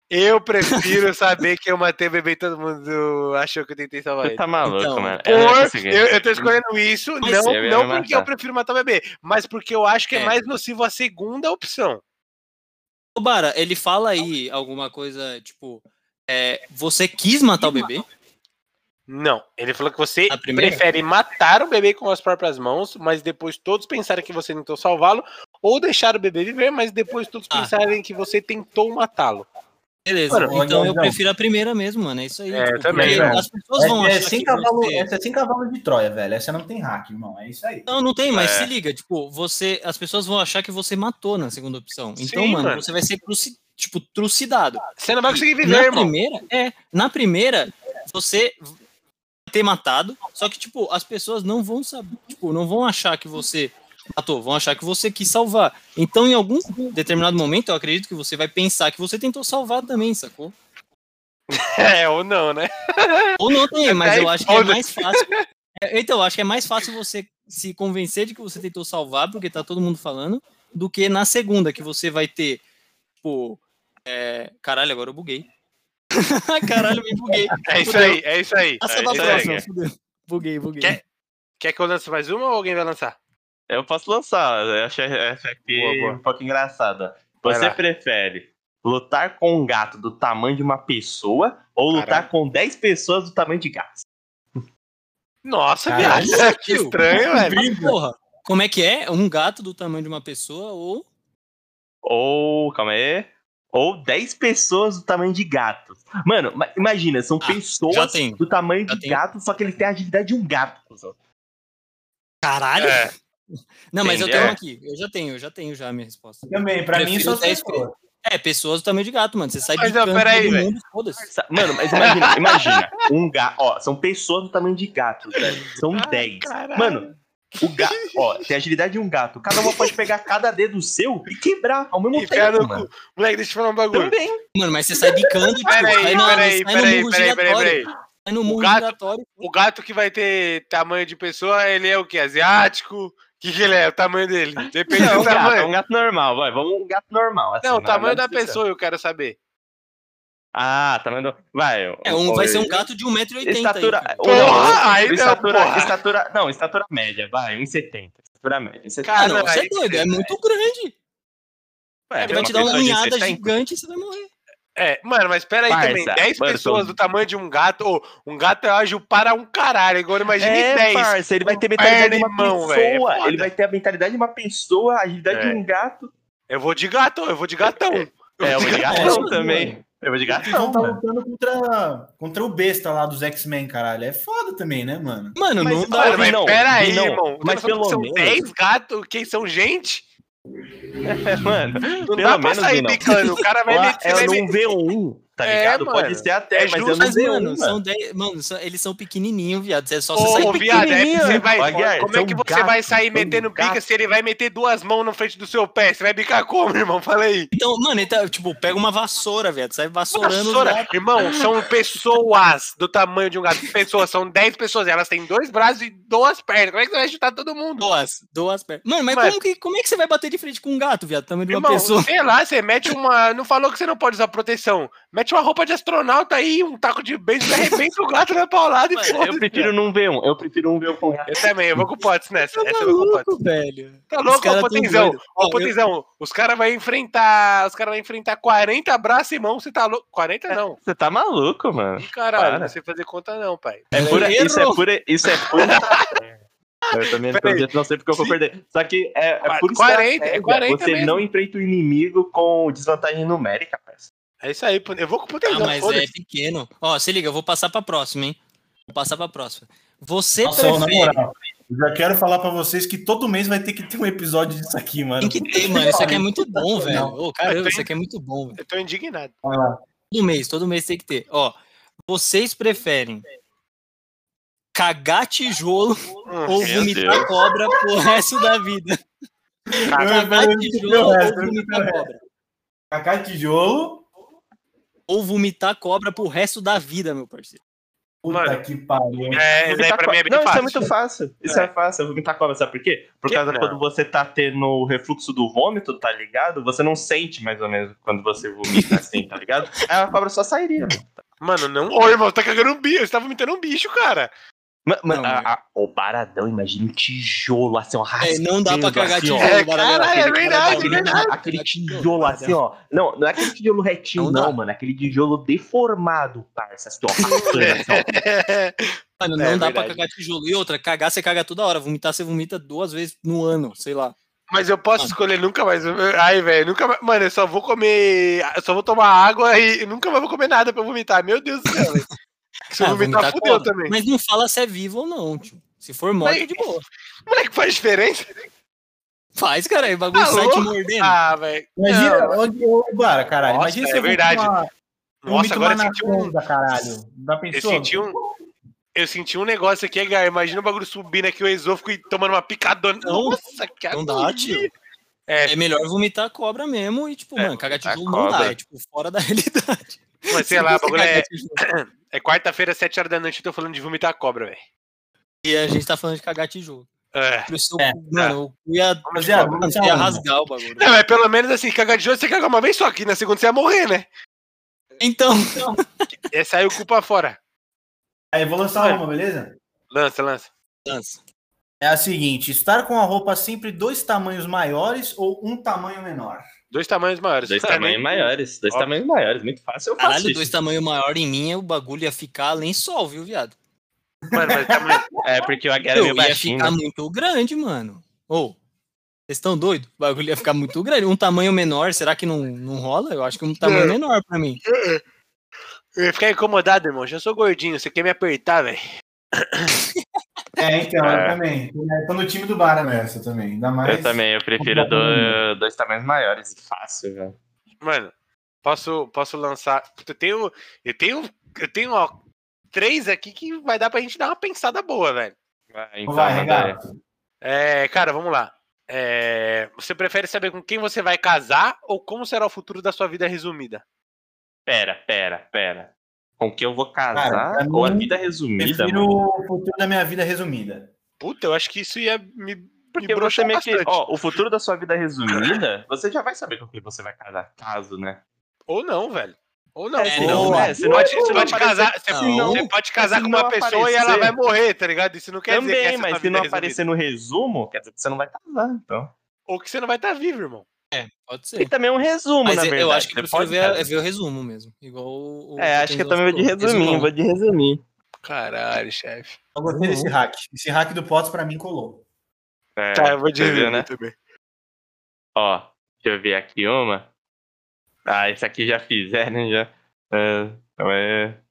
Eu prefiro saber que eu matei o bebê e todo mundo achou que eu tentei salvar Você ele. tá maluco, Então, mano. Por, Eu não consegui. eu, eu tô escolhendo isso, Mas não, eu não porque matar. eu prefiro matar o bebê, mas porque eu acho que é, É. mais nocivo a segunda opção. Ô, Bara, ele fala aí alguma coisa, tipo, é, você quis matar o bebê? Não, ele falou que você prefere matar o bebê com as próprias mãos, mas depois todos pensarem que você tentou salvá-lo, ou deixar o bebê viver, mas depois todos Ah. pensarem que você tentou matá-lo. Beleza, Mano, então eu não. prefiro a primeira mesmo, mano. É isso aí. É, tipo, também, as pessoas vão É, é achar sem que cavalo, você... essa é sem cavalo de Troia, velho. Essa não tem hack, irmão. É isso aí. Não, não tem, mas É. se liga, tipo, você, as pessoas vão achar que você matou na segunda opção. Então, Sim, mano, mano. você vai ser truci- tipo trucidado. Você não vai conseguir viver, Na irmão. primeira, é, na primeira você ter matado, só que tipo, as pessoas não vão saber, tipo, não vão achar que você matou, vão achar que você quis salvar. Então, em algum determinado momento, eu acredito que você vai pensar que você tentou salvar também, sacou? É, ou não, né? Ou não tem, mas eu acho que é mais fácil. É, Então, eu acho que é mais fácil você se convencer de que você tentou salvar, porque tá todo mundo falando, do que na segunda, que você vai ter, tipo. é, Caralho, agora eu buguei. Caralho, me buguei. É isso Fudeu. aí, é isso aí. Passa É pra próxima, fudeu. Buguei, buguei. Quer- Quer que eu lance mais uma ou alguém vai lançar? Eu posso lançar. Eu achei essa aqui Boa, boa. um pouco engraçada. Você prefere lutar com um gato do tamanho de uma pessoa ou lutar Caralho. com 10 pessoas do tamanho de gato? Nossa, viado. Que estranho, velho. Mas, porra, como é que é? Um gato do tamanho de uma pessoa ou. Ou, calma aí. Ou 10 pessoas do tamanho de gato. Mano, ma- imagina, são Ah, pessoas do tamanho Já de tenho. gato, só que ele tem a agilidade de um gato. Caralho! É. Não, mas eu tenho aqui. Eu já tenho, eu já tenho já a minha resposta. Também, pra mim, Prefiro só dez se for. É, pessoas do tamanho de gato, mano. Você sai Mas, ó, bicando peraí, todo mundo, foda-se. Mano, mas imagina, imagina. Um gato. Ó, são pessoas do tamanho de gato, velho. São Ai, 10. caralho. Mano, o gato, ó, tem a agilidade de um gato. Cada uma pode pegar cada dedo seu e quebrar ao mesmo E tempo, no mano. Moleque, deixa eu falar um bagulho. Também. Mano, mas você sai bicando, tipo, Peraí, na, peraí, peraí, peraí, peraí, no murro gato- giratório. O gato que vai ter tamanho de pessoa, ele é o quê? Asiático? O que, que ele é? O tamanho dele? Depende Não, é do um gato, é tamanho. um gato normal, vai. Vamos um gato normal. assim, Não, o nada tamanho da pessoa eu quero saber. Ah, tamanho do. Vai. É, um, vai ser um gato de 1,80m. Estatura. aí, ou Porra, aí estatura, porra. estatura. Não, estatura média, vai. 1,70. Estatura média. 1,70. Cara, não, você é doido, é muito grande. Ué, Ele vai te dar uma unhada 70? gigante e você vai morrer. É, mano, mas pera aí Parça, também. 10 mano, pessoas são- do tamanho de um gato. Ô, um gato é ágil para um caralho. Agora imagine É, 10. parça, ele vai ter a mentalidade de uma mão, é pessoa. foda. ele vai ter a mentalidade de uma pessoa, a agilidade É. de um gato. Eu vou de gato, eu vou de gatão. É, eu vou de É, gatão também. Eu vou de gatão, mano. lutando contra, contra o besta lá dos X-Men, caralho. É foda também, né, mano? Mnão, Mas, não dá. Mano, mas não, pera aí, não, irmão. mas Mas pelo são menos- 10 gatos, quem são gente? mano, Não pelo dá pra menos sair não. bicando. O cara vai meter. é meter- V1, tá É, ligado? mano. Pode ser até, É mas justo, eu não Mas, V1, mano, são 10. Mano, são- eles são pequenininhos, viado. É só você sair Ô, viado, é você vai. Como é que você vai gatos, sair são metendo bica gatos. se ele vai meter duas mãos na frente do seu pé? Você vai bicar como, irmão? Fala aí. Então, mano, tá, tipo, pega uma vassoura, viado. Sai vassourando Vassoura. Irmão, são pessoas do tamanho de um gato. Pessoas, são 10 pessoas. Elas têm dois braços e duas pernas. Como é que você vai chutar todo mundo? Duas, duas pernas. Mano, mas Mano. Como, que, como é que você vai bater de frente com um gato, viado? Tamanho de uma Irmão, pessoa. sei lá, você mete uma. Não falou que você não pode usar proteção. Mete uma roupa de astronauta aí, um taco de beijo, de arrebenta o gato na paulada e foda eu prefiro num V1. Eu prefiro um V1 com gato. Eu também, eu vou com o Potes nessa. Tá Essa eu vou com o Potes. maluco, velho. Tá louco, ô Potenzão. Ô Potenzão, os caras vão enfrentar. Os caras vão enfrentar 40 braços e mãos, você tá louco? 40 não. Você tá maluco, mano. Ih, Caralho, Para. não sei fazer conta não, pai. É pura, isso é pura. Isso é pura. Eu também não sei porque eu vou perder. Só que é, é pura 40, é estratégia. 40 Você mesmo. não enfrenta o inimigo com desvantagem numérica. É isso aí, eu vou com o Ah, Potenzão. mas é pequeno. Ó, se liga, eu vou passar pra próxima, hein? Vou passar pra próxima. Você Nossa, na prefere. moral, eu já quero falar pra vocês que todo mês vai ter que ter um episódio disso aqui, mano. Tem que ter, mano. Isso aqui é muito bom, velho. Ô, caramba, isso aqui é muito bom, velho. Eu tô indignado. Todo mês, todo mês tem que ter. Ó, vocês preferem cagar tijolo ou Hum, Meu vomitar Deus. cobra pro resto da vida? Cagar tijolo ou vomitar cobra? Cacá tijolo. Ou vomitar cobra pro resto da vida, meu parceiro. Puta Mano. que pariu. É, daí pra mim é bem não, fácil. isso é muito fácil. Isso é, fácil. Eu vomitar cobra, sabe por quê? Por Que causa não? quando você tá tendo o refluxo do vômito, tá ligado? Você não sente mais ou menos quando você vomita assim, tá ligado? Aí a cobra só sairia. Mano, não. Ô, irmão, tá cagando um bicho. Você tá vomitando um bicho, cara. Mas, mas Não, a- a- o baradão, imagina um tijolo assim, ó. É, não dá pra cagar assim, tijolo. É, Baradão. caralho, é verdade, aquele, é verdade. aquele tijolo assim, ó. Não, não é aquele tijolo retinho, Não não, mano. É aquele tijolo deformado, parça. Assim, ó, assim, ó. Mano, não É dá pra verdade. cagar tijolo. E outra, cagar você caga toda hora. Vomitar você vomita duas vezes no ano, sei lá. Mas eu posso Mano. escolher nunca mais. Ai, velho, nunca mais. Mano, eu só vou comer. Eu só vou tomar água e nunca mais vou comer nada pra vomitar. Meu Deus do céu, velho. Se eu Ah, vomitar, vomitar fudeu também. Mas não fala se é vivo ou não, tio. Se for morto, Mas- é de boa. Moleque, faz diferença? Faz, cara. O bagulho Tá sai te mordendo. Ah, velho. Imagina, Não. onde ô, Bara, caralho. Nossa, imagina é se eu verdade. uma, Nossa, agora uma eu senti um. anaconda, caralho. Já Eu pensou? senti um. Eu senti um negócio aqui, Gar. Imagina o bagulho subindo aqui, o esôfago e tomando uma picadona. Não, Nossa, que não dá, tio. É, É melhor vomitar cobra mesmo e, tipo, É, mano, cagar tijolo não dá. É, tipo, fora da realidade. mas sei Se lá, o bagulho é, é quarta-feira, 7 horas da noite, eu tô falando de vomitar cobra, velho. E a gente tá falando de cagar tijolo. É. É, mano, eu ia, mano, vamos você ia rasgar o bagulho. Não, mas pelo menos assim, cagar de jogo, você caga uma vez só, que na segunda você ia morrer, né? Então, Essa aí o culpa fora. Aí, vou lançar uma, beleza? Lança, lança. dança. É a seguinte: estar com a roupa sempre dois tamanhos maiores ou um tamanho menor? Dois tamanhos maiores. Dois Ah, tamanhos maiores. Dois Óbvio. tamanhos maiores. Muito fácil. Eu faço Caralho, isso. dois tamanhos maior em mim, o bagulho ia ficar lençol, viu, viado? Mano, mas tamanho. É, porque o é Eu meio ia baixinho. ficar né? muito grande, mano. Ô, vocês estão doidos? O bagulho ia ficar muito grande. Um tamanho menor, será que não, não rola? Eu acho que um tamanho É. menor pra mim. Eu ia ficar incomodado, irmão. Já sou gordinho, você quer me apertar, velho? É, então, É. eu também. Tô no time do Bara nessa também. Ainda mais. Eu também, eu prefiro do- dois tamanhos maiores. Fácil, velho. Mano, posso, posso lançar. Eu tenho. Eu tenho. Eu tenho, ó, três aqui que vai dar pra gente dar uma pensada boa, velho. Vai, então, Vai, regato. É, cara, vamos lá. É, você prefere saber com quem você vai casar ou como será o futuro da sua vida resumida? Pera, pera, pera. Com que eu vou casar? Cara, ou a vida resumida, Prefiro mano? o futuro da minha vida resumida. Puta, eu acho que isso ia me, me Porque você broxar meio que. Ó, o futuro da sua vida resumida, você já vai saber com quem você vai casar. Caso, né? Ou não, velho. Ou não. É, Ou- não, Você é, se não- pode, você pode aparecer- casar, você, não. você pode casar com uma pessoa e ela aparecer- vai morrer, tá ligado? Isso não quer dizer que Também, essa é mas sua se não resumida. aparecer no resumo, quer dizer que você não vai casar, então. Ou que você não vai estar vivo, irmão. É, pode E ser. também um resumo, Mas na eu- verdade. eu acho que eu Você prefiro pode ver, é ver o resumo mesmo. Igual o. o É, acho que eu também vou de resumir, vou de resumir. Caralho, chefe. Eu gostei desse hack. Esse hack do Pots pra mim colou. É, Tá, eu vou de resumir né? também. Ó, deixa eu ver aqui uma. Ah, esse aqui já fizeram, já. É, então é...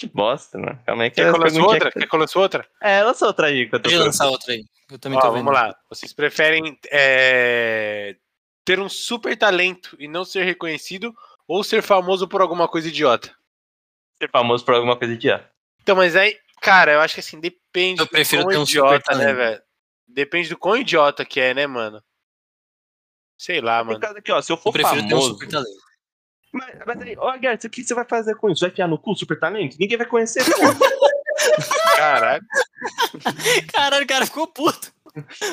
Que bosta, mano. Calma aí que Quer que eu lance outra? Quer que eu lance outra? É, lança outra aí. Que eu tô Pode lançar outra aí. Eu também Ó, tô vendo. vamos lá. Vocês preferem é, ter um super talento e não ser reconhecido ou ser famoso por alguma coisa idiota? ser famoso por alguma coisa idiota. Então, mas aí, cara, eu acho que assim, depende Eu prefiro do quão ter um idiota, super né, velho? Depende do quão idiota que é, né, mano? Sei lá, Por mano. causa aqui, ó, se eu Eu for prefiro ter um famoso... super talento. Mas, mas aí, ó, Gert, o que você vai fazer com isso? Vai enfiar no cu super talento? Ninguém vai conhecer, pô. Caralho. Caralho, o cara ficou puto.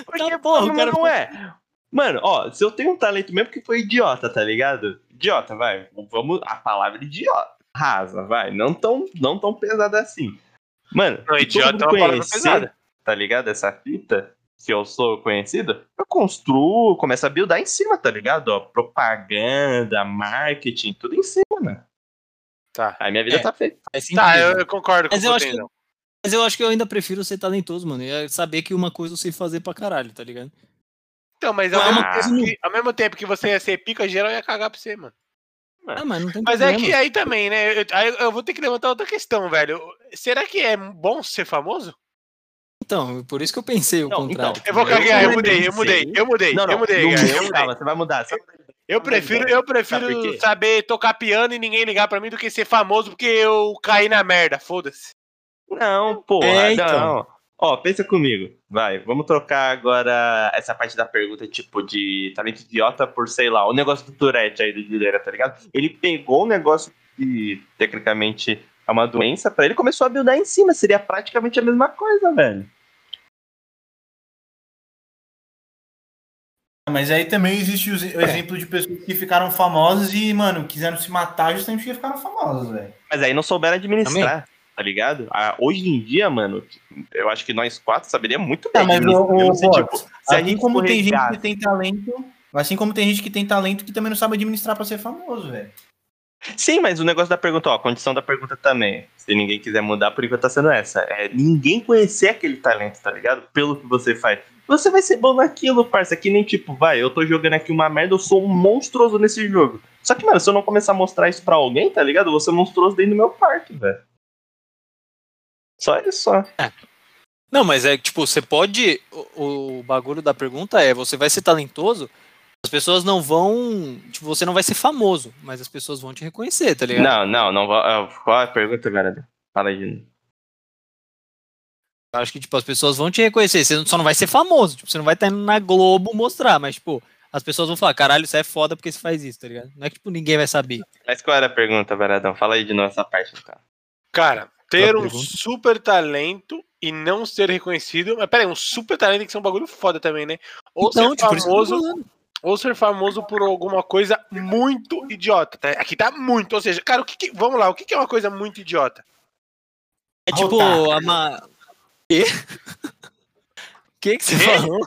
Porque, Tá, porra, o mas cara não é. Mano, ó, se eu tenho um talento mesmo que foi idiota, tá ligado? Idiota, vai. Vamos. A palavra idiota. Rasa, vai. Não tão, não tão pesada assim. Mano, Não, se idiota é uma palavra conhecer, pesada. Tá ligado? Essa fita, se eu sou conhecido, eu construo, começo a buildar em cima, tá ligado? Ó, propaganda, marketing, tudo em cima, mano. Tá. Aí minha vida É. tá feita. Sentido. Tá, eu, eu concordo com Mas eu acho Potenzão. Mas eu acho que eu ainda prefiro ser talentoso, mano. E é saber que uma coisa eu sei fazer pra caralho, tá ligado? Então, mas ao, é mesmo uma tempo coisa que, ao mesmo tempo que você ia ser pica, geral ia cagar pra você, mano. Ah, mas não tem Mas é problema. que aí também, né? Eu, aí eu vou ter que levantar outra questão, velho. Será que é bom ser famoso? Então, por isso que eu pensei o Não, contrário. então, Eu vou cagar, eu mudei, eu mudei, eu mudei, Não, não, eu mudei, não eu mudei. calma, você vai mudar. Você. Eu prefiro, eu prefiro saber tocar piano e ninguém ligar pra mim do que ser famoso porque eu caí na merda, foda-se. Não, porra, É, então. não. Ó, pensa comigo. Vai, vamos trocar agora essa parte da pergunta, tipo, de talento idiota por, sei lá, o negócio do Tourette aí do Guilherme, tá ligado? Ele pegou um negócio que, tecnicamente, é uma doença pra ele começou a buildar em cima. Seria praticamente a mesma coisa, velho. Mas aí também existe o o exemplo de pessoas que ficaram famosas e, mano, quiseram se matar justamente porque ficaram famosas, velho. Mas aí não souberam administrar, tá ligado? Ah, hoje em dia, mano, eu acho que nós quatro saberíamos muito bem. Tá, mas Eu sei, tipo, se Assim como tem gente que tem talento, assim como tem gente que tem talento que também não sabe administrar pra ser famoso, velho. Sim, mas o negócio da pergunta, ó, a condição da pergunta também, se ninguém quiser mudar, por enquanto tá sendo essa. É ninguém conhecer aquele talento, tá ligado? Pelo que você faz. Você vai ser bom naquilo, parça, que nem tipo, vai, eu tô jogando aqui uma merda, eu sou um monstruoso nesse jogo. Só que, mano, se eu não começar a mostrar isso pra alguém, tá ligado? Eu vou ser monstruoso dentro do meu quarto, velho. Só isso só. Não, mas é tipo, você pode. O, o bagulho da pergunta é: você vai ser talentoso, as pessoas não vão. Tipo, você não vai ser famoso, mas as pessoas vão te reconhecer, tá ligado? Não, não, não. vou- Qual é a pergunta, galera? Fala aí. de acho que, tipo, as pessoas vão te reconhecer. Você só não vai ser famoso. Tipo, você não vai estar indo na Globo mostrar, mas, tipo, as pessoas vão falar, caralho, isso é foda porque você faz isso, tá ligado? Não é que, tipo, ninguém vai saber. Mas qual era a pergunta, Varadão? Fala aí de novo essa parte, então. Cara, ter um super talento e não ser reconhecido. Mas peraí, um super talento tem que ser um bagulho foda também, né? Ou então, ser tipo, por isso que eu tô famoso. Ou ser famoso por alguma coisa muito idiota. tá? Aqui tá muito, ou seja, cara, o que, que- vamos lá, o que, que é uma coisa muito idiota? É tipo, a ma... Quê? O que que você Quê? falou?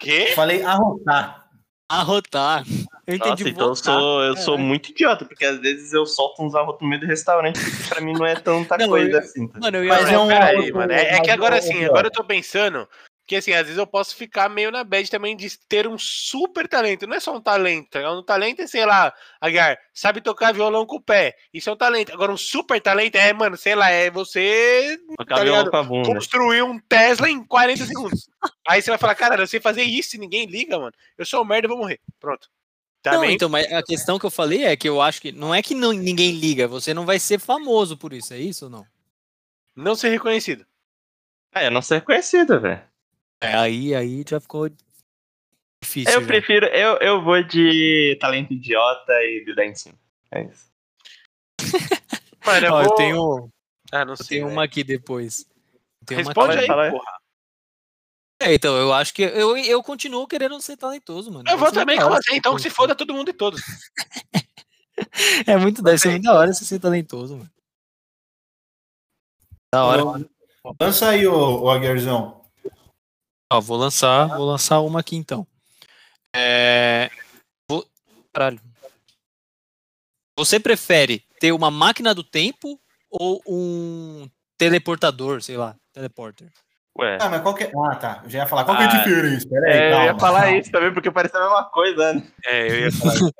Quê? Falei arrotar. Arrotar. Eu entendi Nossa, então eu sou, eu sou Caralho. muito idiota, porque às vezes eu solto uns arrotos no meio do restaurante, porque pra mim não é tanta Não, coisa eu- assim. Tá? Mano, eu ia Mas é um peraí, mano. É, é que agora é assim, agora eu tô pensando que assim, às vezes eu posso ficar meio na bad também de ter um super talento. Não é só um talento, tá ligado? Um talento é, sei lá, Agar, sabe tocar violão com o pé. Isso é um talento. Agora, um super talento é, mano, sei lá, é você tá ligado? construir um Tesla em 40 segundos. Aí você vai falar, cara, eu sei fazer isso e ninguém liga, mano. Eu sou um merda e vou morrer. Pronto. Não, Também. então, mas a questão que eu falei é que eu acho que não é que não, ninguém liga, você não vai ser famoso por isso, é isso ou não? Não ser reconhecido. Ah, eu não ser reconhecido, velho. É, aí, aí já ficou difícil. Eu já. prefiro, eu, eu vou de talento idiota e em cima. É isso. Mano, eu, Ó, vou... eu tenho, Ah, não eu sei. velho. uma aqui depois. Eu tenho uma Responde aqui. aí, porra. É, então, eu acho que eu, eu continuo querendo ser talentoso, mano. Eu vou muito também da com você, ser então que se foda todo mundo e todos. É muito, deve ser muito da hora você ser talentoso, mano. Da hora. Lança aí, ô, ô Aguiarzão. Ó, vou lançar, vou lançar uma aqui então. É... Vou... Caralho. Você prefere ter uma máquina do tempo ou um teleportador, sei lá, teleporter? Ué. Ah, mas qual que é... Ah, tá. Eu já ia falar. Qual que é Ah, a diferença? Pera aí, É, eu calma, ia falar calma. isso também, porque parece a mesma coisa, né? É, eu ia falar.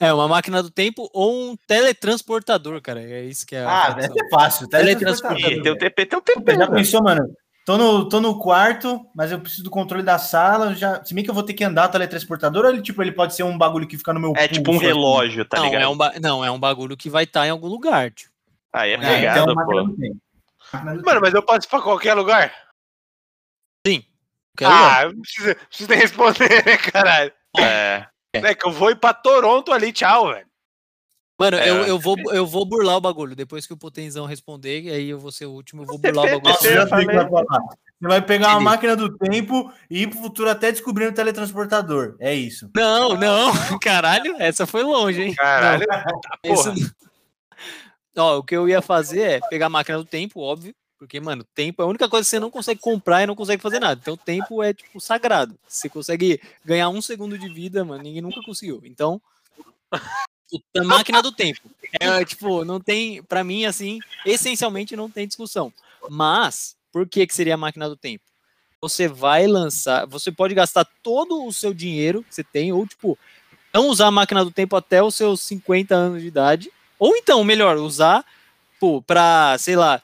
É, uma máquina do tempo ou um teletransportador, cara. É isso que é Ah, deve ser fácil. Teletransporte. Teletransportador, Tem um velho. TP, tem um Puta, TP. Já pensou, mano? Tô no, tô no quarto, mas eu preciso do controle da sala. Já, se bem que eu vou ter que andar teletransportador, ou ele, tipo, ele pode ser um bagulho que fica no meu É tipo um relógio, tá não, ligado? é um ba- não, é um bagulho que vai estar em algum lugar, tio. Aí é Ah, Ah, então pegado, é uma máquina pô. Mano, mas eu posso ir pra qualquer lugar? Lugar? Ah, precisa, precisa nem responder, né, caralho? É. É que eu vou ir pra Toronto ali, tchau, velho. Mano, É, eu, eu, vou, eu vou burlar o bagulho. Depois que o Potenzão responder, aí eu vou ser o último, eu vou burlar o bagulho. Você vai pegar uma máquina do tempo e ir pro futuro até descobrir o teletransportador. É isso. Não, não, caralho, essa foi longe, hein? Caralho, Não, tá. Ó, o que eu ia fazer é pegar a máquina do tempo, óbvio, porque, mano, tempo é a única coisa que você não consegue comprar e não consegue fazer nada. Então, tempo é, tipo, sagrado. Você consegue ganhar um segundo de vida, mano, ninguém nunca conseguiu. Então, a máquina do tempo. É, tipo, não tem, pra mim, assim, essencialmente não tem discussão. Mas, por que que seria a máquina do tempo? Você vai lançar, você pode gastar todo o seu dinheiro que você tem, ou, tipo, não usar a máquina do tempo até os seus 50 anos de idade. Ou então, melhor, usar pô, pra, sei lá,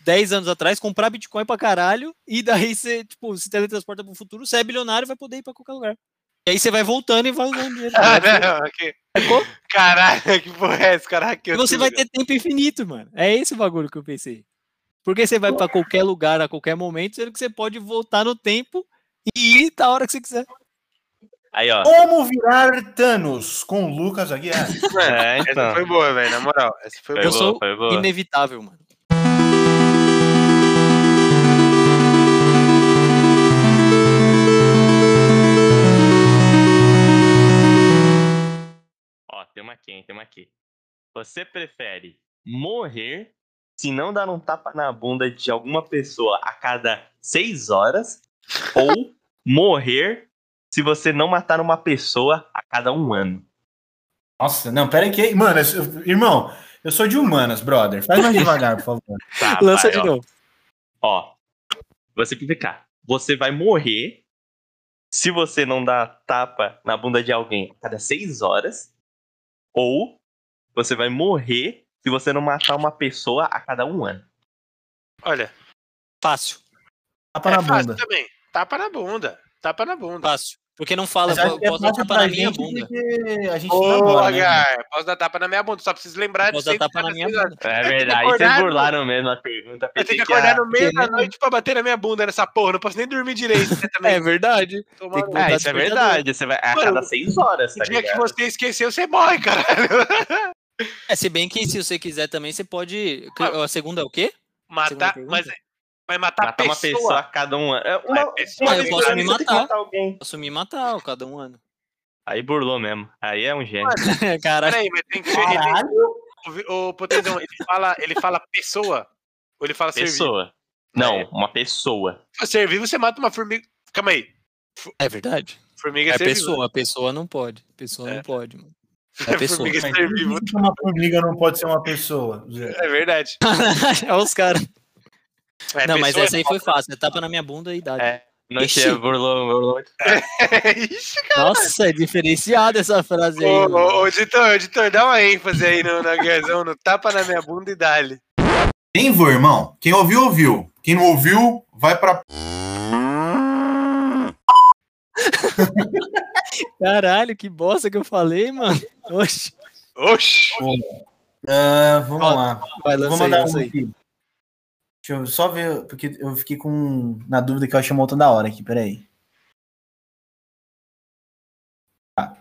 10 anos atrás, comprar Bitcoin pra caralho, e daí você, tipo, se teletransporta pro futuro, você é bilionário vai poder ir pra qualquer lugar. E aí você vai voltando e vai usando dinheiro. Ah, não, que- Sacou? Caralho, que porra é essa, cara? E você vai ter tempo infinito, mano. É esse o bagulho que eu pensei. Porque você vai pra qualquer lugar a qualquer momento, sendo que você pode voltar no tempo e ir da hora que você quiser. Aí, ó. Como virar Thanos com o Lucas Aguiar? É, Essa então. foi boa, velho, na moral. Essa foi Foi Eu boa. boa, sou foi boa. Inevitável, mano. Tem uma aqui, hein? Tem uma aqui. Você prefere morrer se não dar um tapa na bunda de alguma pessoa a cada seis horas ou morrer se você não matar uma pessoa a cada um ano? Nossa, não, pera aí que... Mano, eu- irmão, eu sou de humanas, brother. Faz mais devagar, por favor. Tá, Lança vai, de ó. novo. Ó, vou simplificar. Você vai morrer se você não dar tapa na bunda de alguém a cada seis horas, ou você vai morrer se você não matar uma pessoa a cada um ano. Olha, Fácil, Tapa é na fácil bunda. também. Tapa na bunda. Tapa na bunda. fácil. Porque não fala, Mas acho po- que é posso dar tapa na minha bunda. a gente Ô, namora, né? Agar, posso dar tapa na minha bunda, só preciso lembrar Posso de dar tapa na cada minha bunda. É verdade, vocês no- burlaram mesmo a pergunta. Eu tenho que acordar no meio da noite pra bater na minha bunda nessa porra. Não posso nem dormir direito. Também. É verdade. Tomar tem Ah, isso é verdade. Você vai a Mano, cada seis horas, O tá dia que você esqueceu, você morre, caralho. É, se bem que se você quiser também, você pode. A segunda é o quê? Matar, mas vai matar, Matar uma pessoa. pessoa a cada um ano. É, Uma, É, pessoa, uma eu posso me matar. matar alguém. Posso me matar cada um ano. Aí burlou mesmo. Aí é um gênio. Caralho. Peraí, mas tem que ser. Ele, o, o Potezão, ele fala, ele fala pessoa? Ou ele fala ser vivo? Pessoa. Não, uma pessoa. Ser vivo, você mata uma formiga. Calma aí. É verdade. Formiga É ser vivo. pessoa, a pessoa não pode. Pessoa É. não pode, mano. É pessoa. Formiga Mas ser vivo. uma formiga não pode ser uma pessoa? Zé? É verdade. Olha os caras. É, não, mas essa aí foi fácil. É tapa na minha bunda e idade. É. Não Ixi. tinha burlou, burlou. é- Ixi, Nossa, é diferenciada essa frase aí. Ô, ô, ô, editor, editor, dá uma ênfase aí no, na guiazão, no tapa na minha bunda e dale. Quem vou, irmão? Quem ouviu, ouviu. Quem não ouviu, vai pra. Caralho, que bosta que eu falei, mano. Oxe. Oxi. Ah, vamos Ó, lá. Vai, Vou mandar lança um aí. aqui. Deixa eu só ver, porque eu fiquei com na dúvida que eu achei uma outra da hora aqui, peraí. Tá.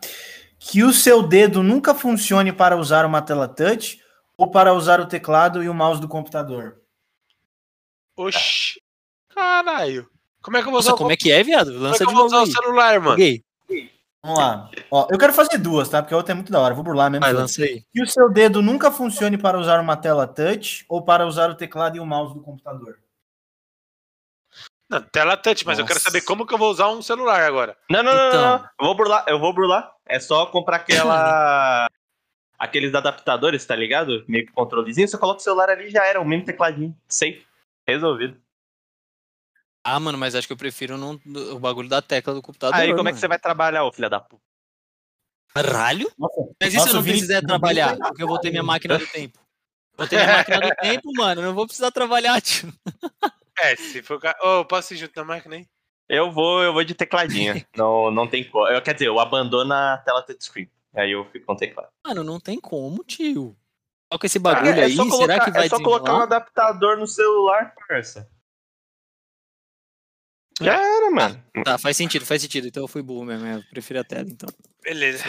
Que o seu dedo nunca funcione para usar uma tela touch ou para usar o teclado e o mouse do computador. Oxi. Caralho. Como é que eu vou usar Nossa, o como é que é, viado? como é Lança que eu de vou novo usar o celular, mano? Buguei. Vamos lá. Ó, eu quero fazer duas, tá? Porque a outra é muito da hora. Vou burlar mesmo. Vai, aí. Que o seu dedo nunca funcione para usar uma tela touch ou para usar o teclado e o mouse do computador. Não, tela touch, mas eu quero Nossa. saber como que eu vou usar um celular agora. Não, não, não, não, Então. não. Eu vou burlar, eu vou burlar. É só comprar aquela. Aqueles adaptadores, tá ligado? Meio que controlezinho. Você coloca o celular ali já era, o mesmo tecladinho. Safe. Resolvido. Ah, mano, mas acho que eu prefiro não- o bagulho da tecla do computador. Aí como é mano. que você vai trabalhar, ô filha da puta? Caralho? Nossa, Mas e se eu não precisar trabalhar? Porque eu vou ter minha máquina do tempo. Vou ter minha máquina do tempo, mano. Não vou precisar trabalhar, tio. É, se for. Ô, posso ir junto na máquina aí? Eu vou, eu vou de tecladinho. não, não tem como. Eu, quer dizer, eu abandono a tela touchscreen. Aí eu fico com teclado. Mano, não tem como, tio. Só com esse bagulho é, aí, só colocar, será que vai é só colocar um adaptador no celular, parça. Já era, mano. Tá, faz sentido, faz sentido. Então eu fui burro mesmo. Eu prefiro a tela, então. Beleza.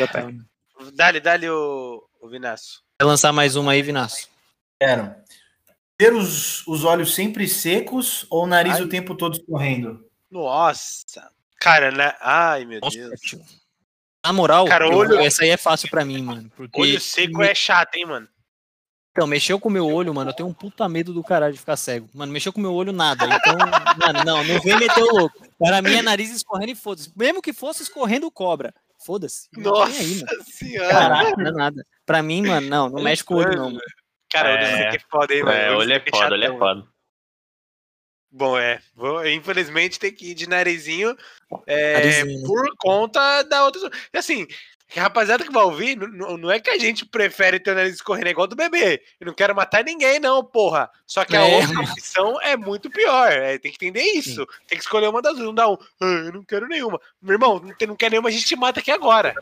Dale, dale o, o Vinaço. Vai lançar mais uma aí, Vinaço. Quero. Ter os, os olhos sempre secos ou o nariz Ai. o tempo todo escorrendo? Nossa. Cara, né? Ai, meu Nossa, Deus. tio. Na moral, Cara, olho- essa aí é fácil pra mim, mano. Porque Olho seco é chato, hein, mano? Então, mexeu com o meu olho, mano, eu tenho um puta medo do caralho de ficar cego. Mano, mexeu com o meu olho nada. Então, mano, não, não vem meter o louco. Para mim é nariz escorrendo e foda-se. Mesmo que fosse escorrendo cobra. Foda-se. Nossa aí, senhora. Caraca, não é nada. Pra mim, mano, não, não mexe com o olho, não, mano. Cara, olho É. seco é foda, hein, mano? É, olho é seco foda, olho é foda. Bom, é. Vou, infelizmente, ter que ir de narizinho, é, Narizinho, né? por conta da outra. Assim, Que rapaziada que vai ouvir, não- não, é que a gente prefere ter o nariz escorrendo é igual do bebê. Eu não quero matar ninguém, não, porra. Só que a É. outra opção é muito pior. é, tem que entender isso. Tem que escolher uma das duas. Não dá um. "Ah, eu não quero nenhuma. Meu irmão, não, não quer nenhuma, a gente te mata aqui agora.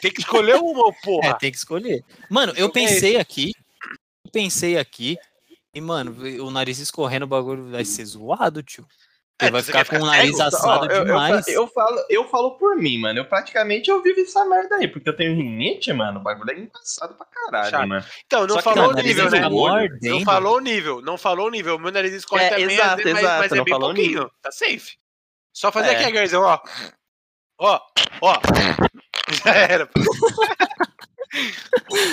Tem que escolher uma, É, porra. tem que escolher. Mano, eu é pensei aqui, eu pensei aqui, e, mano, o nariz escorrendo, o bagulho vai ser zoado, tio. É, Ele vai você ficar com o nariz cego? assado Ó, eu, eu, demais. fa- eu falo, eu falo por mim, mano. Eu praticamente eu vivo essa merda aí, porque eu tenho rinite, mano. O bagulho é engraçado pra caralho, Chato. mano. Então, não Só falou o nível, vai né? Olho. Não mordendo. falou o nível, não falou o nível. Meu nariz escorre É, também, exato, mas, exato, mas é bem pouquinho. Tá safe. Só fazer É. aqui, Garzão, ó. Ó, ó. Já era.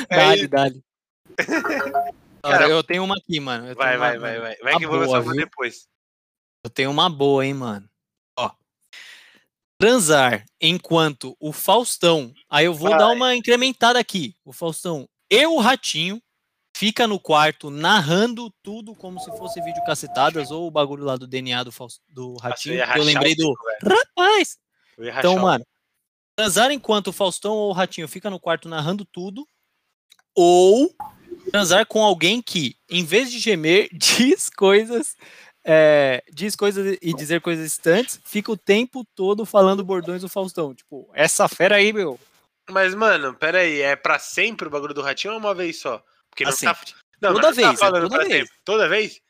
É Dali, isso. dali. Cara, eu tenho uma aqui, mano. eu Vai, vai, vai, vai. Vai uma que eu vou lançar uma depois. Eu tenho uma boa, hein, mano. Ó. Transar enquanto o Faustão. Aí eu vou Vai. dar uma incrementada aqui. O Faustão e o Ratinho fica no quarto narrando tudo como se fosse vídeo cacetadas ou o bagulho lá do DNA do, Faust... do Ratinho. eu rachar lembrei do. velho. Rapaz! Eu Então, mano, transar enquanto o Faustão ou o Ratinho fica no quarto narrando tudo, ou transar com alguém que, em vez de gemer, diz coisas, é, diz coisas e dizer coisas distantes, fica o tempo todo falando bordões do Faustão. Tipo, essa fera aí, meu. Mas, mano, pera aí, é pra sempre o bagulho do ratinho ou uma vez só? Porque não Pra tá. Não, Toda não tá vez, é falando toda pra vez. sempre. Toda vez?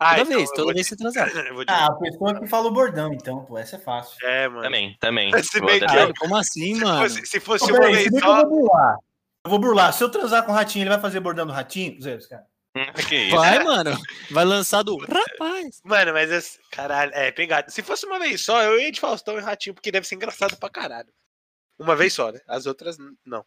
Ah, Toda então vez, toda vez você transar. Eu vou dizer. Ah, a pessoa que fala o bordão, então, pô, essa é fácil. É, mano. Também, também. Se bem que- como assim, Se mano? fosse, se fosse Ô, uma peraí, vez só. eu vou burlar. Eu vou burlar. Se eu transar com o ratinho, ele vai fazer bordão do ratinho? Zé, cara. Que? Vai, mano. Vai lançar do rapaz. Mano, mas esse- caralho, é pegado. Se fosse uma vez só, eu ia de Faustão e Ratinho, porque deve ser engraçado pra caralho. Uma vez só, né? As outras, não.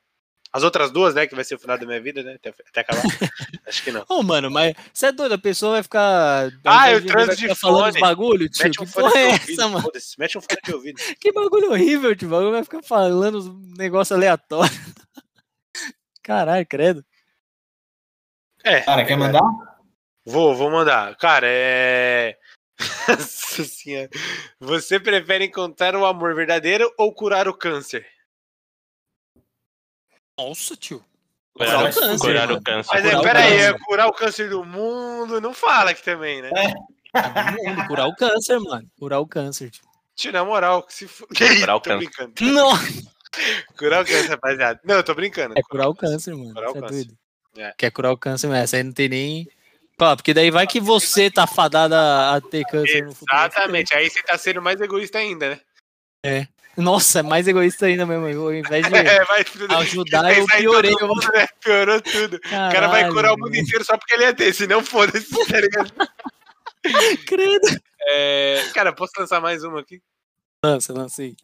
As outras duas, né? Que vai ser o final da minha vida, né? Até, até acabar. Acho que não. Ô, mano, mas você é doido, a pessoa vai ficar. Ah, eu transo de falando fone. bagulho, tio. Mete Que um fone porra é essa, mano? Mete um fone de ouvido. Que bagulho horrível, tio. Vai ficar falando uns negócio aleatório. Caralho, credo. É. Cara, quer mandar? Vou, vou mandar. Cara, é. Nossa senhora. Você prefere encontrar o amor verdadeiro ou curar o câncer? Nossa, tio. Curar o câncer, curar o câncer. Mas é, peraí, é curar o câncer do mundo? Não fala aqui também, né? Todo mundo, Curar o câncer, mano. Curar o câncer, tio. Tio, na moral, se for... Curar o tô câncer. brincando. Não, Curar o câncer, rapaziada. Não, eu tô brincando. é curar o câncer, mano. Curar o é câncer. doido. É. Quer curar o câncer, mas essa aí não tem nem. Porque daí vai que você tá fadada a ter câncer no futuro. Exatamente, aí você tá sendo mais egoísta ainda, né? Nossa, é mais egoísta ainda mesmo. eu, Ao invés de É, ajudar, eu piorei. mundo, né? Piorou tudo. O cara vai curar o mundo inteiro só porque ele é desse, não foda-se, tá ligado? Credo. É, cara, posso lançar mais uma aqui? Lança, lança aí.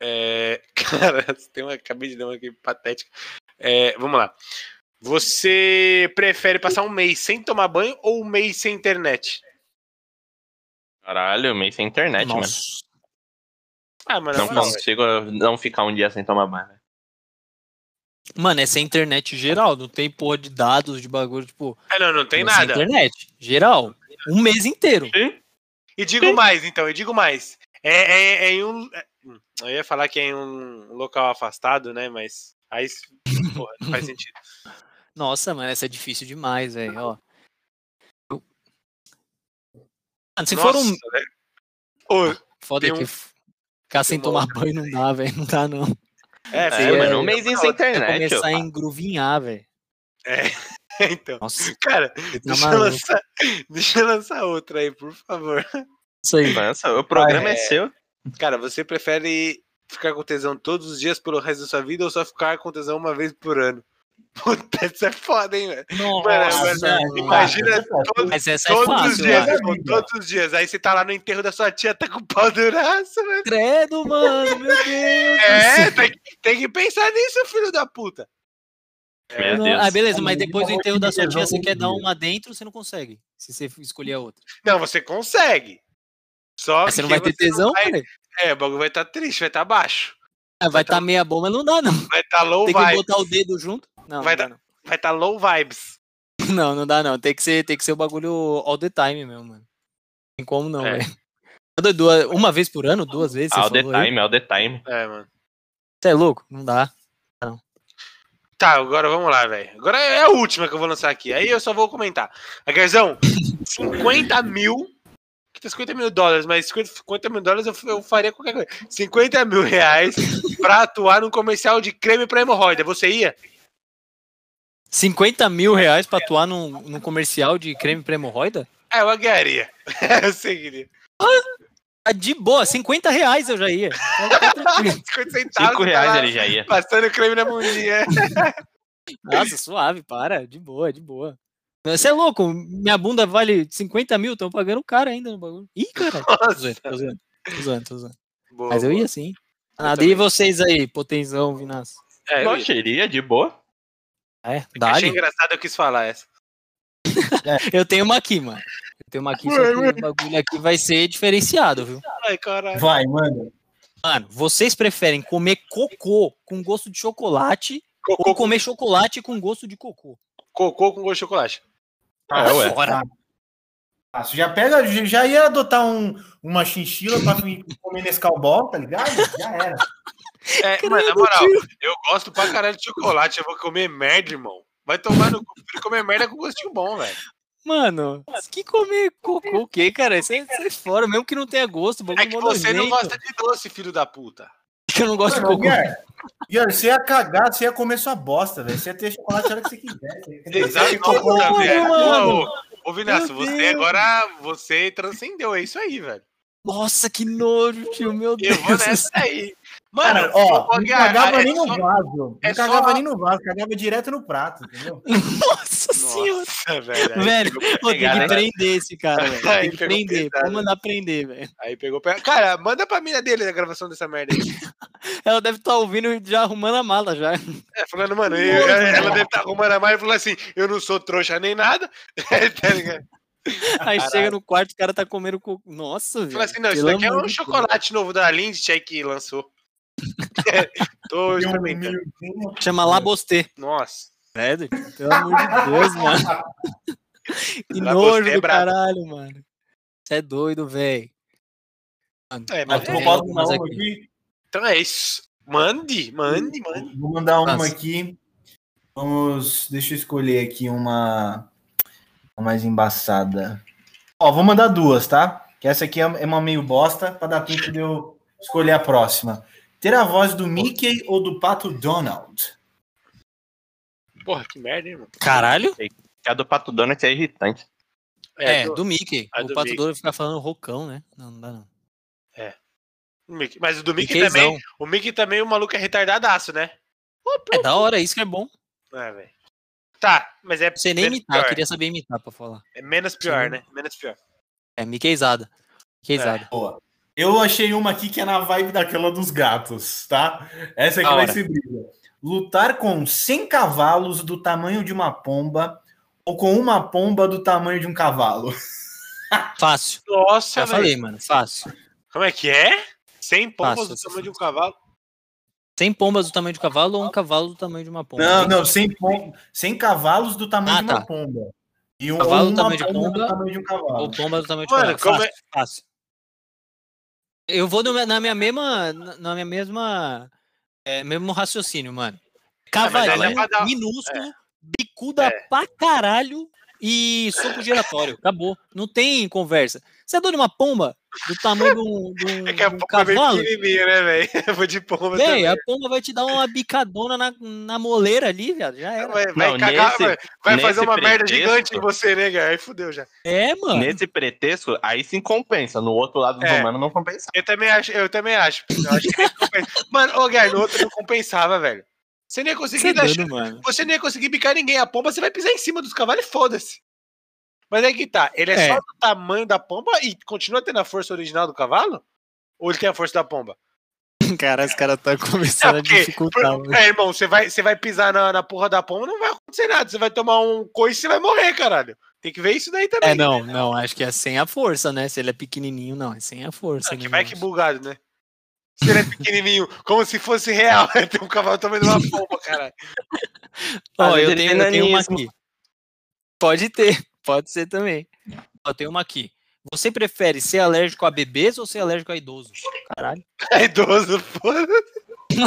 É, cara, tem uma, acabei de dar uma aqui patética. É, vamos lá. Você prefere passar um mês sem tomar banho ou um mês sem internet? Caralho, meio sem internet, mano. Nossa. Ah, mano, Não moral, consigo não ficar um dia sem tomar banho. velho. Mano, essa é internet geral, não tem porra de dados, de bagulho, tipo. Ah, não, não tem é nada. internet, geral. Um mês inteiro. E digo mais, então, eu digo mais. É, é- é em um. é- hum, Eu ia falar que é em um local afastado, né? Mas aí porra, não faz sentido. Nossa, mano, essa é difícil demais, velho. Ó. Mano, se for um. Nossa. Ô, Foda tem que um- ficar sem tomar banho não dá, velho. Não dá, não. é, É, sim, mano, é- um mês sem internet. começar a ó. engruvinhar, velho. então. Nossa, Cara, tá deixa eu, lançar, deixa eu lançar outra aí, por favor. Isso aí. Lança, o programa Ah, é, seu. Cara, você prefere ficar com tesão todos os dias pelo resto da sua vida ou só ficar com tesão uma vez por ano? Puta, isso é foda, hein, velho? Nossa, mano, mano. imagina todo- essa é todos os dias, mano. todos os dias. Aí você tá lá no enterro da sua tia, tá com o pau duraço, velho. Credo, mano, meu Deus. É, tem, que- tem que pensar nisso, filho da puta. Meu Não. Ah, beleza, mas depois do enterro da sua tia, você quer dar uma dentro, você não consegue. Se você escolher a outra. Não, você consegue. Só Mas você não vai ter tesão, vai- cara? É, o bagulho vai estar triste, vai estar baixo. Ah, Vai estar tá- meia bomba, não dá, não. Vai estar low Tem que vibes. botar o dedo junto. Não, Vai não, dar- dá, Vai estar low vibes. não. não, não dá, não. Tem que ser, tem que ser o bagulho all the time mesmo, mano. Tem como não, É. velho. Duas- Uma vez por ano, duas vezes, All the falou aí? time, all the time. É, mano. Você é louco? Não dá. Tá, agora vamos lá, velho. Agora é a última que eu vou lançar aqui. Aí eu só vou comentar. A Garzão, 50 mil. Que tá 50 mil dólares, mas 50, 50 mil dólares eu, eu faria qualquer coisa. 50 mil reais pra atuar num comercial de creme pra hemorroida. Você ia? 50 mil reais pra atuar num, num comercial de creme pra hemorroida? É, eu ganharia. eu seguiria. Ah, de boa, 50 reais eu já ia. Tá tranquilo. 50 centavos. 5 tá reais lá ele já ia. Passando creme na bundinha. Nossa, suave, para. De boa, de boa. Você é louco, minha bunda vale 50 mil, estão pagando caro ainda no bagulho. Ih, cara. Tô zoando, tô zoando, tô zoando, tô zoando. Boa, Mas eu ia sim. Nada, e vocês aí, potenzão, Vinas? É, eu iria de boa. É, Achei dá engraçado, eu quis falar essa. Eu tenho uma aqui, mano. Eu tenho uma aqui, só que o bagulho aqui vai ser diferenciado, viu? Ai, caralho. Vai, manda. Mano, vocês preferem comer cocô com gosto de chocolate ou Cocô, com, comer chocolate com gosto de cocô? cocô com gosto de chocolate. Ah, ué. Fora. Ah, você já pega, já- ia adotar um, uma chinchila pra comer nesse cowboy, tá ligado? Já era. É, mas na moral, eu gosto pra caralho de chocolate. Eu vou comer merda, irmão. Vai tomar no cu. Comer merda com gostinho bom, velho. Mano, que comer cocô o quê, cara? Isso é, isso é fora, mesmo que não tenha gosto. É que você não nojento. gosta de doce, filho da puta. Que eu não gosto de Mano, cocô. Guiar, Guiar, você ia cagar, você ia comer sua bosta, velho. Você ia ter chocolate a hora que você quisesse. Exato, Cocô, velho. mano. Ô, ô, Vinícius, você Deus. agora, você transcendeu, é isso aí, velho. Nossa, que nojo, tio, meu Eu Deus. vou nessa aí. Mano, Cara, ó, não cagava é nem no vaso. é Não só- cagava nem no vaso, cagava direto no prato, entendeu? Nossa senhora. Velho. aí Velho, Pô, tem que né? prender esse cara, velho. Aí Tem que prender. Vou mandar prender, velho. Aí pegou pra... Cara, manda pra mina dele a gravação dessa merda aí. Ela deve estar ouvindo e já arrumando a mala já. É, falando, mano, eu- ela deve estar arrumando a mais e falou assim: eu não sou trouxa nem nada. tá ligado? Aí chega no quarto, o cara tá comendo cocô. Nossa, velho. Falou assim: não, isso daqui é um chocolate novo da Lindt que lançou. Tô Tem um experimentando. Chama Labostê. Nossa. Velho, pelo amor de Deus, mano. Que nojo é do brabo. caralho, mano. Você é doido, velho. É, Mas Eu posso mandar mas uma aqui. aqui? então é isso. Mande, mande, mande. Vou mandar uma Nossa. aqui. Vamos. Deixa eu escolher aqui uma, uma mais embaçada. Ó, vou mandar duas, tá? Que essa aqui é é uma meio bosta, para dar tempo de eu escolher a próxima. Ter a voz do Mickey ou do Pato Donald? Porra, que merda, hein, mano. Caralho? A do Pato Donald é irritante. É, do- do Mickey. a o do Pato. Douro fica falando rocão, né? Não, não dá não. do Mickey. Mas o do Mickey Mickeyzão. também. O Mickey também, o maluco é retardadaço, né? É da hora, isso que é bom. É, velho. Tá, mas é sei nem imitar, eu pior. queria saber imitar pra falar. É menos pior, Sim. né? Menos pior. É Mickeyzada. Mickeyzada. Boa. Eu achei uma aqui que é na vibe daquela dos gatos, tá? Essa aqui vai ser briga. Lutar com 100 cavalos do tamanho de uma pomba ou com uma pomba do tamanho de um cavalo? Fácil. Nossa, Já velho. falei, mano. Fácil. Como é que é? 100 pombas Fácil, do tamanho de um fácil. cavalo? 100 pombas do tamanho de um cavalo ou um cavalo do tamanho de uma pomba? Não, não, 100, pom 100 cavalos do tamanho Ah, de uma tá. pomba. E um, Cavalo do uma tamanho de pomba do pomba tamanho de um cavalo. Ou pomba do tamanho de Mano, cavalo. como Fácil, fácil. Eu vou no- na minha mesma. Na minha mesma. É, mesmo raciocínio, mano. Cavalinho, aí dá pra dar- minúsculo, bicuda É. pra caralho e soco giratório. Acabou. Não tem conversa. Você é dono de uma pomba do tamanho de um, de um- É que a de um pomba é bem cavalo? pequenininha, né, velho? Eu vou de pomba Véi, também. a pomba vai te dar uma bicadona na, na moleira ali, viado. Já era. Vai, vai Não, cagar, nesse- vai, vai fazer uma merda pretexto- gigante em você, né, cara? Aí fudeu já. É, mano. Nesse pretexto, aí sim compensa. No outro lado do É. romano não compensa. Eu também acho, eu também acho. Eu acho que nem compensa. Mano, ô, Gar, no outro não compensava, velho. Você nem ia Você conseguir é dar doido, mano. Você nem ia conseguir bicar ninguém. A pomba, você vai pisar em cima dos cavalos e foda-se. Mas aí que tá. Ele é, É. só do tamanho da pomba e continua tendo a força original do cavalo? Ou ele tem a força da pomba? Cara, os caras estão começando É, a porque- dificultar. Por- mano. É, irmão, você vai, você vai pisar na, na porra da pomba, não vai acontecer nada. Você vai tomar um coice e você vai morrer, caralho. Tem que ver isso daí também. É, não, não, acho que é sem a força, né? Se ele é pequenininho, não, é sem a força. Ah, que né, vai mano? que bugado, né? Se ele é pequenininho, como se fosse real. Tem um cavalo de uma pomba, caralho. Ó, vezes eu tenho, eu tenho uma aqui. Pode ter, pode ser também. Ó, tem uma aqui. Você prefere ser alérgico a bebês ou ser alérgico a idosos? Caralho. É idoso, foda.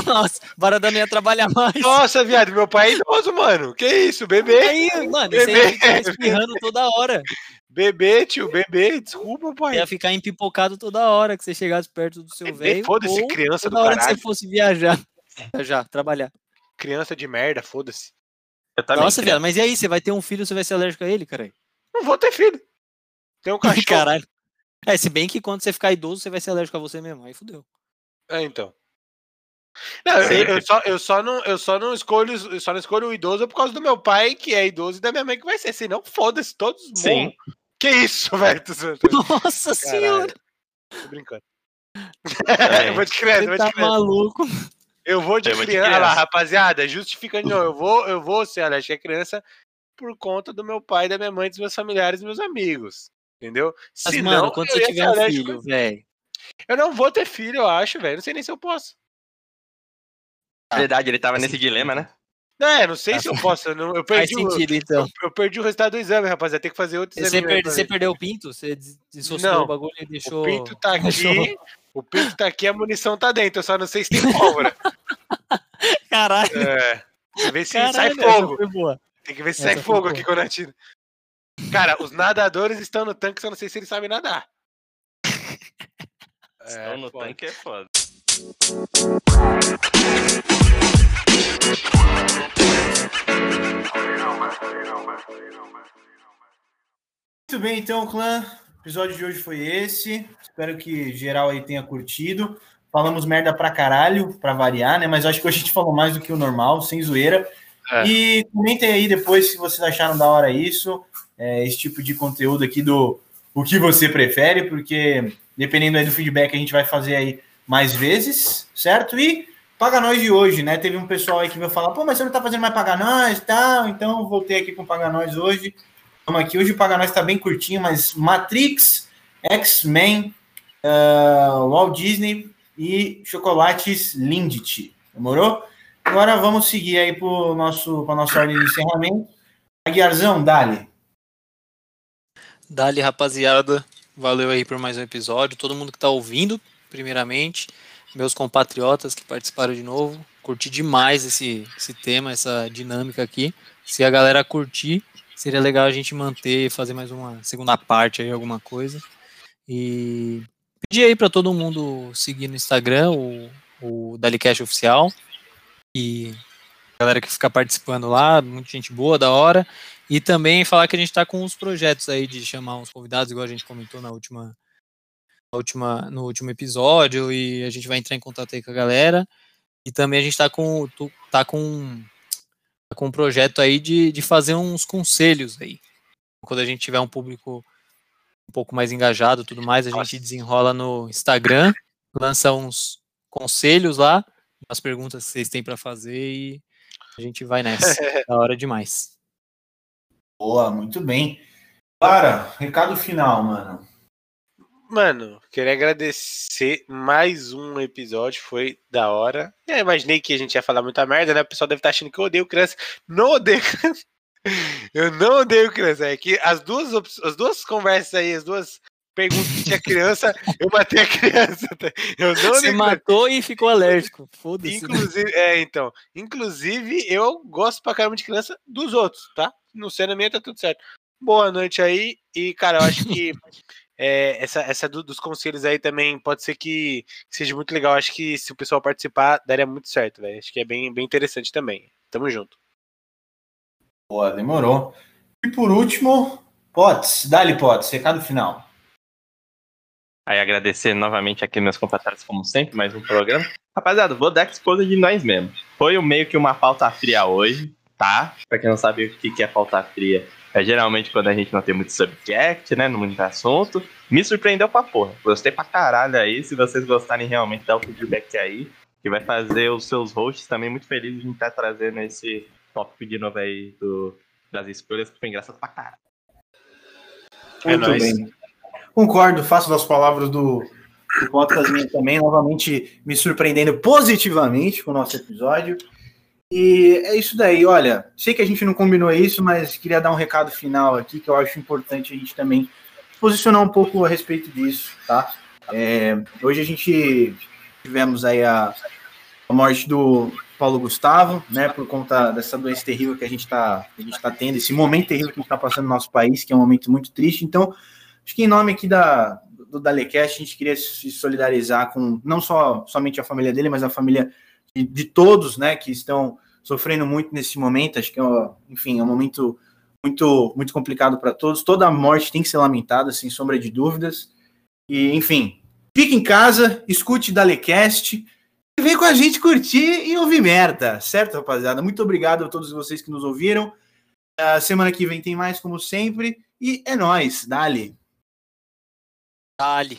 Nossa, Barada não ia trabalhar mais. Nossa, viado, meu pai é idoso, mano. Que isso, bebê? Aí, mano, você ia ficar espirrando toda hora. Bebê, tio, bebê, desculpa, pai. Ia ficar empipocado toda hora que você chegasse perto do seu Bebê, velho. foda-se, ou criança do Toda hora que você fosse viajar. Já, trabalhar. Criança de merda, foda-se. Nossa, criança. viado, mas e aí? Você vai ter um filho, você vai ser alérgico a ele, caralho? Não vou ter filho. Tem um cachorro. Caralho. É, se bem que quando você ficar idoso, você vai ser alérgico a você mesmo. Aí fudeu. É, então. Não, eu, eu só, eu, só não, eu só não escolho, eu só não escolho o idoso por causa do meu pai, que é idoso, e da minha mãe que vai ser. Senão, foda-se, todos Sim. morram. Que isso, velho? Nossa senhora, tô brincando. É. eu vou criança, eu você vou tá de criança. maluco. Eu vou de Eu vou de criança. Olha lá, criança. rapaziada, justificando, não, eu vou, eu vou ser alérgico a criança por conta do meu pai, da minha mãe, dos meus familiares e meus amigos. Entendeu? Mas, Se mano, não, quando eu você tiver um filho, velho. Eu não vou ter filho, eu acho, velho. Não sei nem se eu posso. Verdade, ele tava nesse dilema, né? Não, é, não sei se eu posso. Eu, não- eu Faz perdi, o, sentido, então. eu perdi o resultado do exame, rapaziada. Tem que fazer outro Você, exame. aí perde- você perdeu o pinto? Você dissociou Não. o bagulho e deixou. O pinto tá aqui. deixou- O pinto tá aqui, a munição tá dentro. Eu só não sei se tem pólvora. Caralho. É. Ver se Caralho, sai fogo. Tem que ver se essa sai fogo boa. aqui quando atira. Cara, os nadadores estão no tanque, só não sei se eles sabem nadar. Estão no foda. tanque é foda. Muito bem, então, clã. O episódio de hoje foi esse. Espero que geral aí tenha curtido. Falamos merda pra caralho, pra variar, né? Mas acho que hoje a gente falou mais do que o normal, sem zoeira. É. E comentem aí depois se vocês acharam da hora isso, é, esse tipo de conteúdo aqui do o que você prefere, porque dependendo aí do feedback a gente vai fazer aí mais vezes, certo? E Paga Nós de hoje, né? Teve um pessoal aí que veio falar, pô, mas você não tá fazendo mais Paga Nós tal, então voltei aqui com Paga Nós hoje. Vamos aqui, hoje o Paga Nós tá bem curtinho, mas Matrix, X-Men, uh, Walt Disney e Chocolates Lindt. Demorou? Agora vamos seguir aí para pra nossa ordem de encerramento. Aguiarzão, dali. Dali, rapaziada. Valeu aí por mais um episódio. Todo mundo que tá ouvindo, primeiramente. Meus compatriotas que participaram de novo. Curti demais esse, esse tema, essa dinâmica aqui. Se a galera curtir, seria legal a gente manter e fazer mais uma segunda parte aí, alguma coisa. E pedir aí para todo mundo seguir no Instagram, o, o DaliCast Oficial. E a galera que fica participando lá, muita gente boa, da hora. E também falar que a gente está com uns projetos aí de chamar uns convidados, igual a gente comentou na última, na última, no último episódio, e a gente vai entrar em contato aí com a galera. E também a gente está com, tá com, tá com um projeto aí de, de fazer uns conselhos aí. Quando a gente tiver um público um pouco mais engajado e tudo mais, a gente desenrola no Instagram, lança uns conselhos lá, umas perguntas que vocês têm para fazer e a gente vai nessa. da hora demais. Boa, muito bem. Clara, recado final, mano. Mano, queria agradecer mais um episódio, foi da hora. Eu imaginei que a gente ia falar muita merda, né? O pessoal deve estar achando que eu odeio criança. Não odeio criança. Eu não odeio criança. É que as duas, as duas conversas aí, as duas perguntas que tinha criança, eu matei a criança. Eu não Você matou e ficou alérgico. Foda-se. né? Inclusive, é, então. Inclusive, eu gosto pra caramba de criança dos outros, tá? No sendo minha, tá tudo certo. Boa noite aí. E, cara, eu acho que é, essa, essa do- dos conselhos aí também pode ser que seja muito legal. Acho que se o pessoal participar, daria muito certo, velho. Acho que é bem, bem interessante também. Tamo junto. Boa, demorou. E por último, Potts, dali Potts, recado final. Aí agradecer novamente aqui meus compatriotas, como sempre, mais um programa. Rapaziada, vou dar exposa de nós mesmo. Foi meio que uma pauta fria hoje, tá? Pra quem não sabe o que é pauta fria, é geralmente quando a gente não tem muito subject, né? Muito assunto. Me surpreendeu pra porra. Gostei pra caralho aí. Se vocês gostarem realmente, dá o feedback aí. Que vai fazer os seus hosts também muito felizes de estar trazendo esse tópico de novo aí do, das escolhas, que foi engraçado pra caralho. É Muito nóis. bem. Concordo, faço das palavras do, do minhas também, novamente me surpreendendo positivamente com o nosso episódio. E é isso daí, olha, sei que a gente não combinou isso, mas queria dar um recado final aqui que eu acho importante a gente também posicionar um pouco a respeito disso, tá? É, hoje a gente tivemos aí a a morte do Paulo Gustavo, né, por conta dessa doença terrível que a gente está tá tendo, esse momento terrível que a gente está passando no nosso país, que é um momento muito triste. Então, acho que em nome aqui da, do Dalecast, a gente queria se solidarizar com não só somente a família dele, mas a família de, de todos, né, que estão sofrendo muito nesse momento. Acho que, é, enfim, é um momento muito, muito complicado para todos. Toda morte tem que ser lamentada, sem sombra de dúvidas. E, enfim, fique em casa, escute Dalecast e vem com a gente curtir e ouvir merda, certo, rapaziada? Muito obrigado a todos vocês que nos ouviram. Uh, semana que vem tem mais, como sempre. E é nóis, dali. Dali.